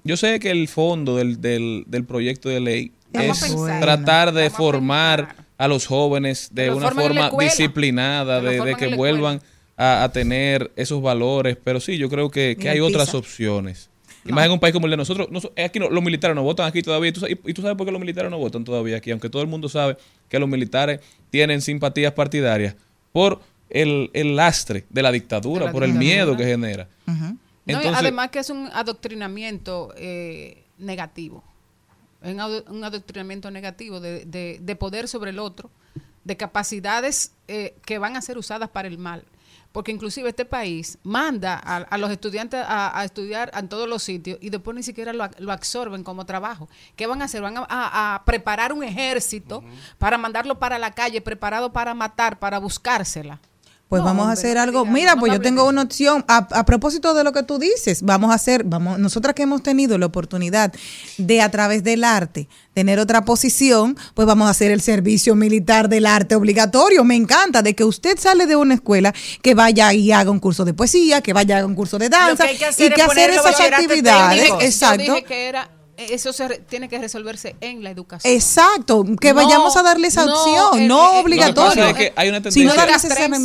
Speaker 2: Yo sé que el fondo del, del, del proyecto de ley es tratar de formar a los jóvenes de una forma disciplinada, de, que vuelvan a, a tener esos valores, pero sí, yo creo que, que hay otras opciones. Y más en un país como el de nosotros. noso- aquí no- los militares no votan aquí todavía. ¿Y tú, y- y tú sabes por qué los militares no votan todavía aquí? Aunque todo el mundo sabe que los militares tienen simpatías partidarias por el, el lastre de la dictadura,
Speaker 16: De la
Speaker 2: por el miedo que genera.
Speaker 16: No,
Speaker 2: Entonces-
Speaker 16: además que es un adoctrinamiento eh, negativo. Es un ado- un adoctrinamiento negativo de, de- de poder sobre el otro, de capacidades eh, que van a ser usadas para el mal. Porque inclusive este país manda a, a los estudiantes a, a estudiar en todos los sitios y después ni siquiera lo, lo absorben como trabajo. ¿Qué van a hacer? Van a, a- a preparar un ejército para mandarlo para la calle, preparado para matar, para buscársela.
Speaker 5: Pues
Speaker 16: No,
Speaker 5: vamos a hacer algo. Mira, pues yo tengo una opción. A, a propósito de lo que tú dices, vamos a hacer, vamos, nosotras que hemos tenido la oportunidad de a través del arte tener otra posición, pues vamos a hacer el servicio militar del arte obligatorio. Me encanta de que usted sale de una escuela que vaya y haga un curso de poesía, que vaya a un curso de danza
Speaker 16: Lo que hay que hacer
Speaker 5: y que hacer esas actividades.
Speaker 16: técnico. Yo
Speaker 5: Exacto.
Speaker 16: dije que era, eso se re- tiene que resolverse en la educación.
Speaker 5: Exacto, que
Speaker 16: No,
Speaker 5: vamos a darle esa
Speaker 16: no,
Speaker 5: opción,
Speaker 16: eh,
Speaker 5: no
Speaker 16: eh,
Speaker 5: obligatorio.
Speaker 2: Lo que pasa es que hay una tendencia,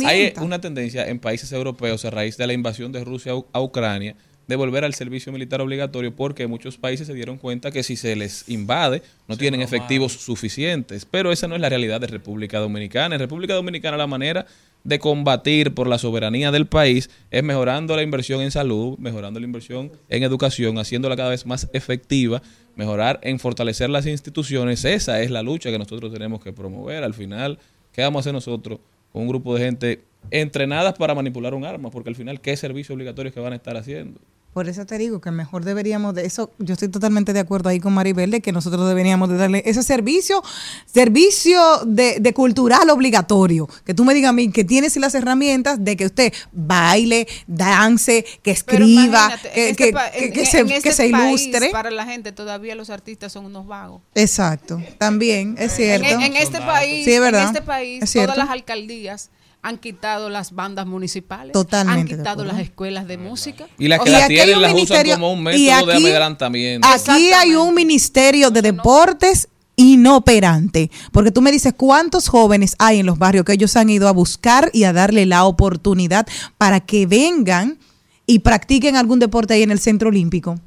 Speaker 2: hay una en países europeos a raíz de la invasión de Rusia a Ucrania de volver al servicio militar obligatorio porque muchos países se dieron cuenta que si se les invade no tienen efectivos suficientes. Pero esa no es la realidad de República Dominicana. En República Dominicana la manera de combatir por la soberanía del país es mejorando la inversión en salud, mejorando la inversión en educación, haciéndola cada vez más efectiva, mejorar en fortalecer las instituciones. Esa es la lucha que nosotros tenemos que promover. Al final, ¿qué vamos a hacer nosotros con un grupo de gente entrenadas para manipular un arma? Porque al final, ¿qué servicios obligatorios que van a estar haciendo?
Speaker 5: Por eso te digo que mejor deberíamos de eso, yo estoy totalmente de acuerdo ahí con Maribel de que nosotros deberíamos de darle ese servicio, servicio de, de cultural obligatorio, que tú me digas a mí que tienes las herramientas de que usted baile, dance, que escriba, que,
Speaker 16: en este
Speaker 5: que-
Speaker 16: pa-
Speaker 5: que-
Speaker 16: en-
Speaker 5: que
Speaker 16: en
Speaker 5: se,
Speaker 16: este
Speaker 5: que se
Speaker 16: país,
Speaker 5: ilustre.
Speaker 16: para la gente todavía los artistas son unos vagos.
Speaker 5: Exacto, también es cierto.
Speaker 16: En, en este país,
Speaker 5: Sí, es verdad.
Speaker 16: en este país,
Speaker 5: Es cierto.
Speaker 16: todas las alcaldías han quitado las bandas municipales,
Speaker 5: Totalmente
Speaker 16: han
Speaker 5: de
Speaker 16: quitado las escuelas de música.
Speaker 2: Y las
Speaker 5: O
Speaker 2: que
Speaker 5: sea,
Speaker 2: las tienen las usan como un método de
Speaker 5: aquí-
Speaker 2: amedrentamiento.
Speaker 5: Aquí hay un ministerio de deportes inoperante, porque tú me dices cuántos jóvenes hay en los barrios que ellos han ido a buscar y a darle la oportunidad para que vengan y practiquen algún deporte ahí en el centro olímpico.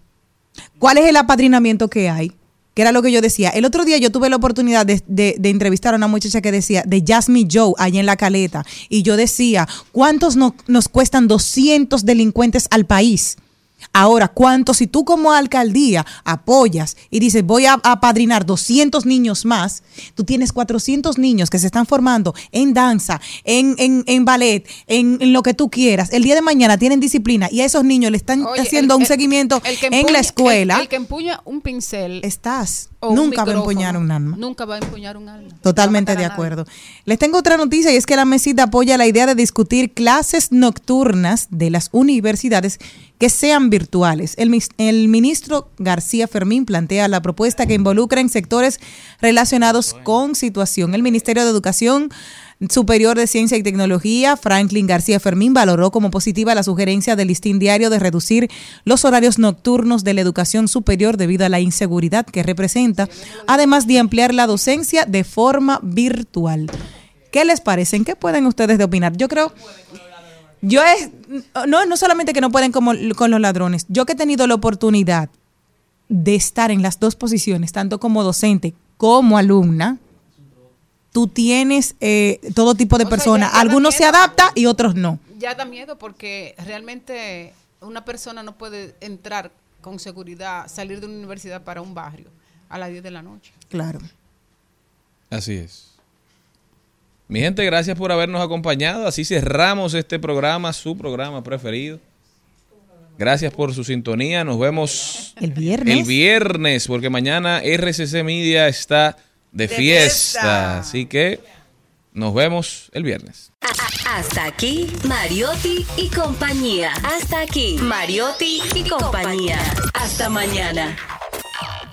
Speaker 5: ¿Cuál es el apadrinamiento que hay? Que era lo que yo decía. El otro día yo tuve la oportunidad de, de- entrevistar a una muchacha que decía, de Jasmine Joe, allá en La Caleta. Y yo decía, ¿cuántos no- nos cuestan 200 delincuentes al país? Ahora, ¿cuánto si tú como alcaldía apoyas y dices voy a apadrinar 200 niños más? Tú tienes 400 niños que se están formando en danza, en, en, en ballet, en, en lo que tú quieras. El día de mañana tienen disciplina y a esos niños le están
Speaker 16: Oye,
Speaker 5: haciendo
Speaker 16: el-
Speaker 5: un
Speaker 16: el-
Speaker 5: seguimiento
Speaker 16: el
Speaker 5: en la escuela.
Speaker 16: El, que empuña un pincel.
Speaker 5: Estás. Nunca va a empuñar un arma.
Speaker 16: Nunca va a empuñar un arma.
Speaker 5: Totalmente de acuerdo. Les tengo otra noticia y es que la mesita apoya la idea de discutir clases nocturnas de las universidades que sean virtuales. El, el ministro García Fermín plantea la propuesta que involucra en sectores relacionados con situación. El Ministerio de Educación Superior de Ciencia y Tecnología, Franklin García Fermín, valoró como positiva la sugerencia del listín diario de reducir los horarios nocturnos de la educación superior debido a la inseguridad que representa, además de ampliar la docencia de forma virtual. ¿Qué les parece? ¿En qué pueden ustedes de opinar? Yo creo, yo es, no, no solamente que no pueden como con los ladrones, yo que he tenido la oportunidad de estar en las dos posiciones, tanto como docente como alumna, tú tienes eh, todo tipo de personas. Algunos se adaptan y otros no.
Speaker 16: Ya da miedo porque realmente una persona no puede entrar con seguridad, salir de una universidad para un barrio a las 10 de la noche.
Speaker 5: Claro.
Speaker 2: Así es. Mi gente, gracias por habernos acompañado. Así cerramos este programa, su programa preferido. Gracias por su sintonía. Nos vemos
Speaker 5: El viernes.
Speaker 2: el viernes, porque mañana RCC Media está de,
Speaker 9: De
Speaker 2: fiesta.
Speaker 9: fiesta.
Speaker 2: Así que nos vemos el viernes.
Speaker 9: Hasta aquí, Mariotti y compañía. Hasta aquí, Mariotti y compañía. Hasta mañana.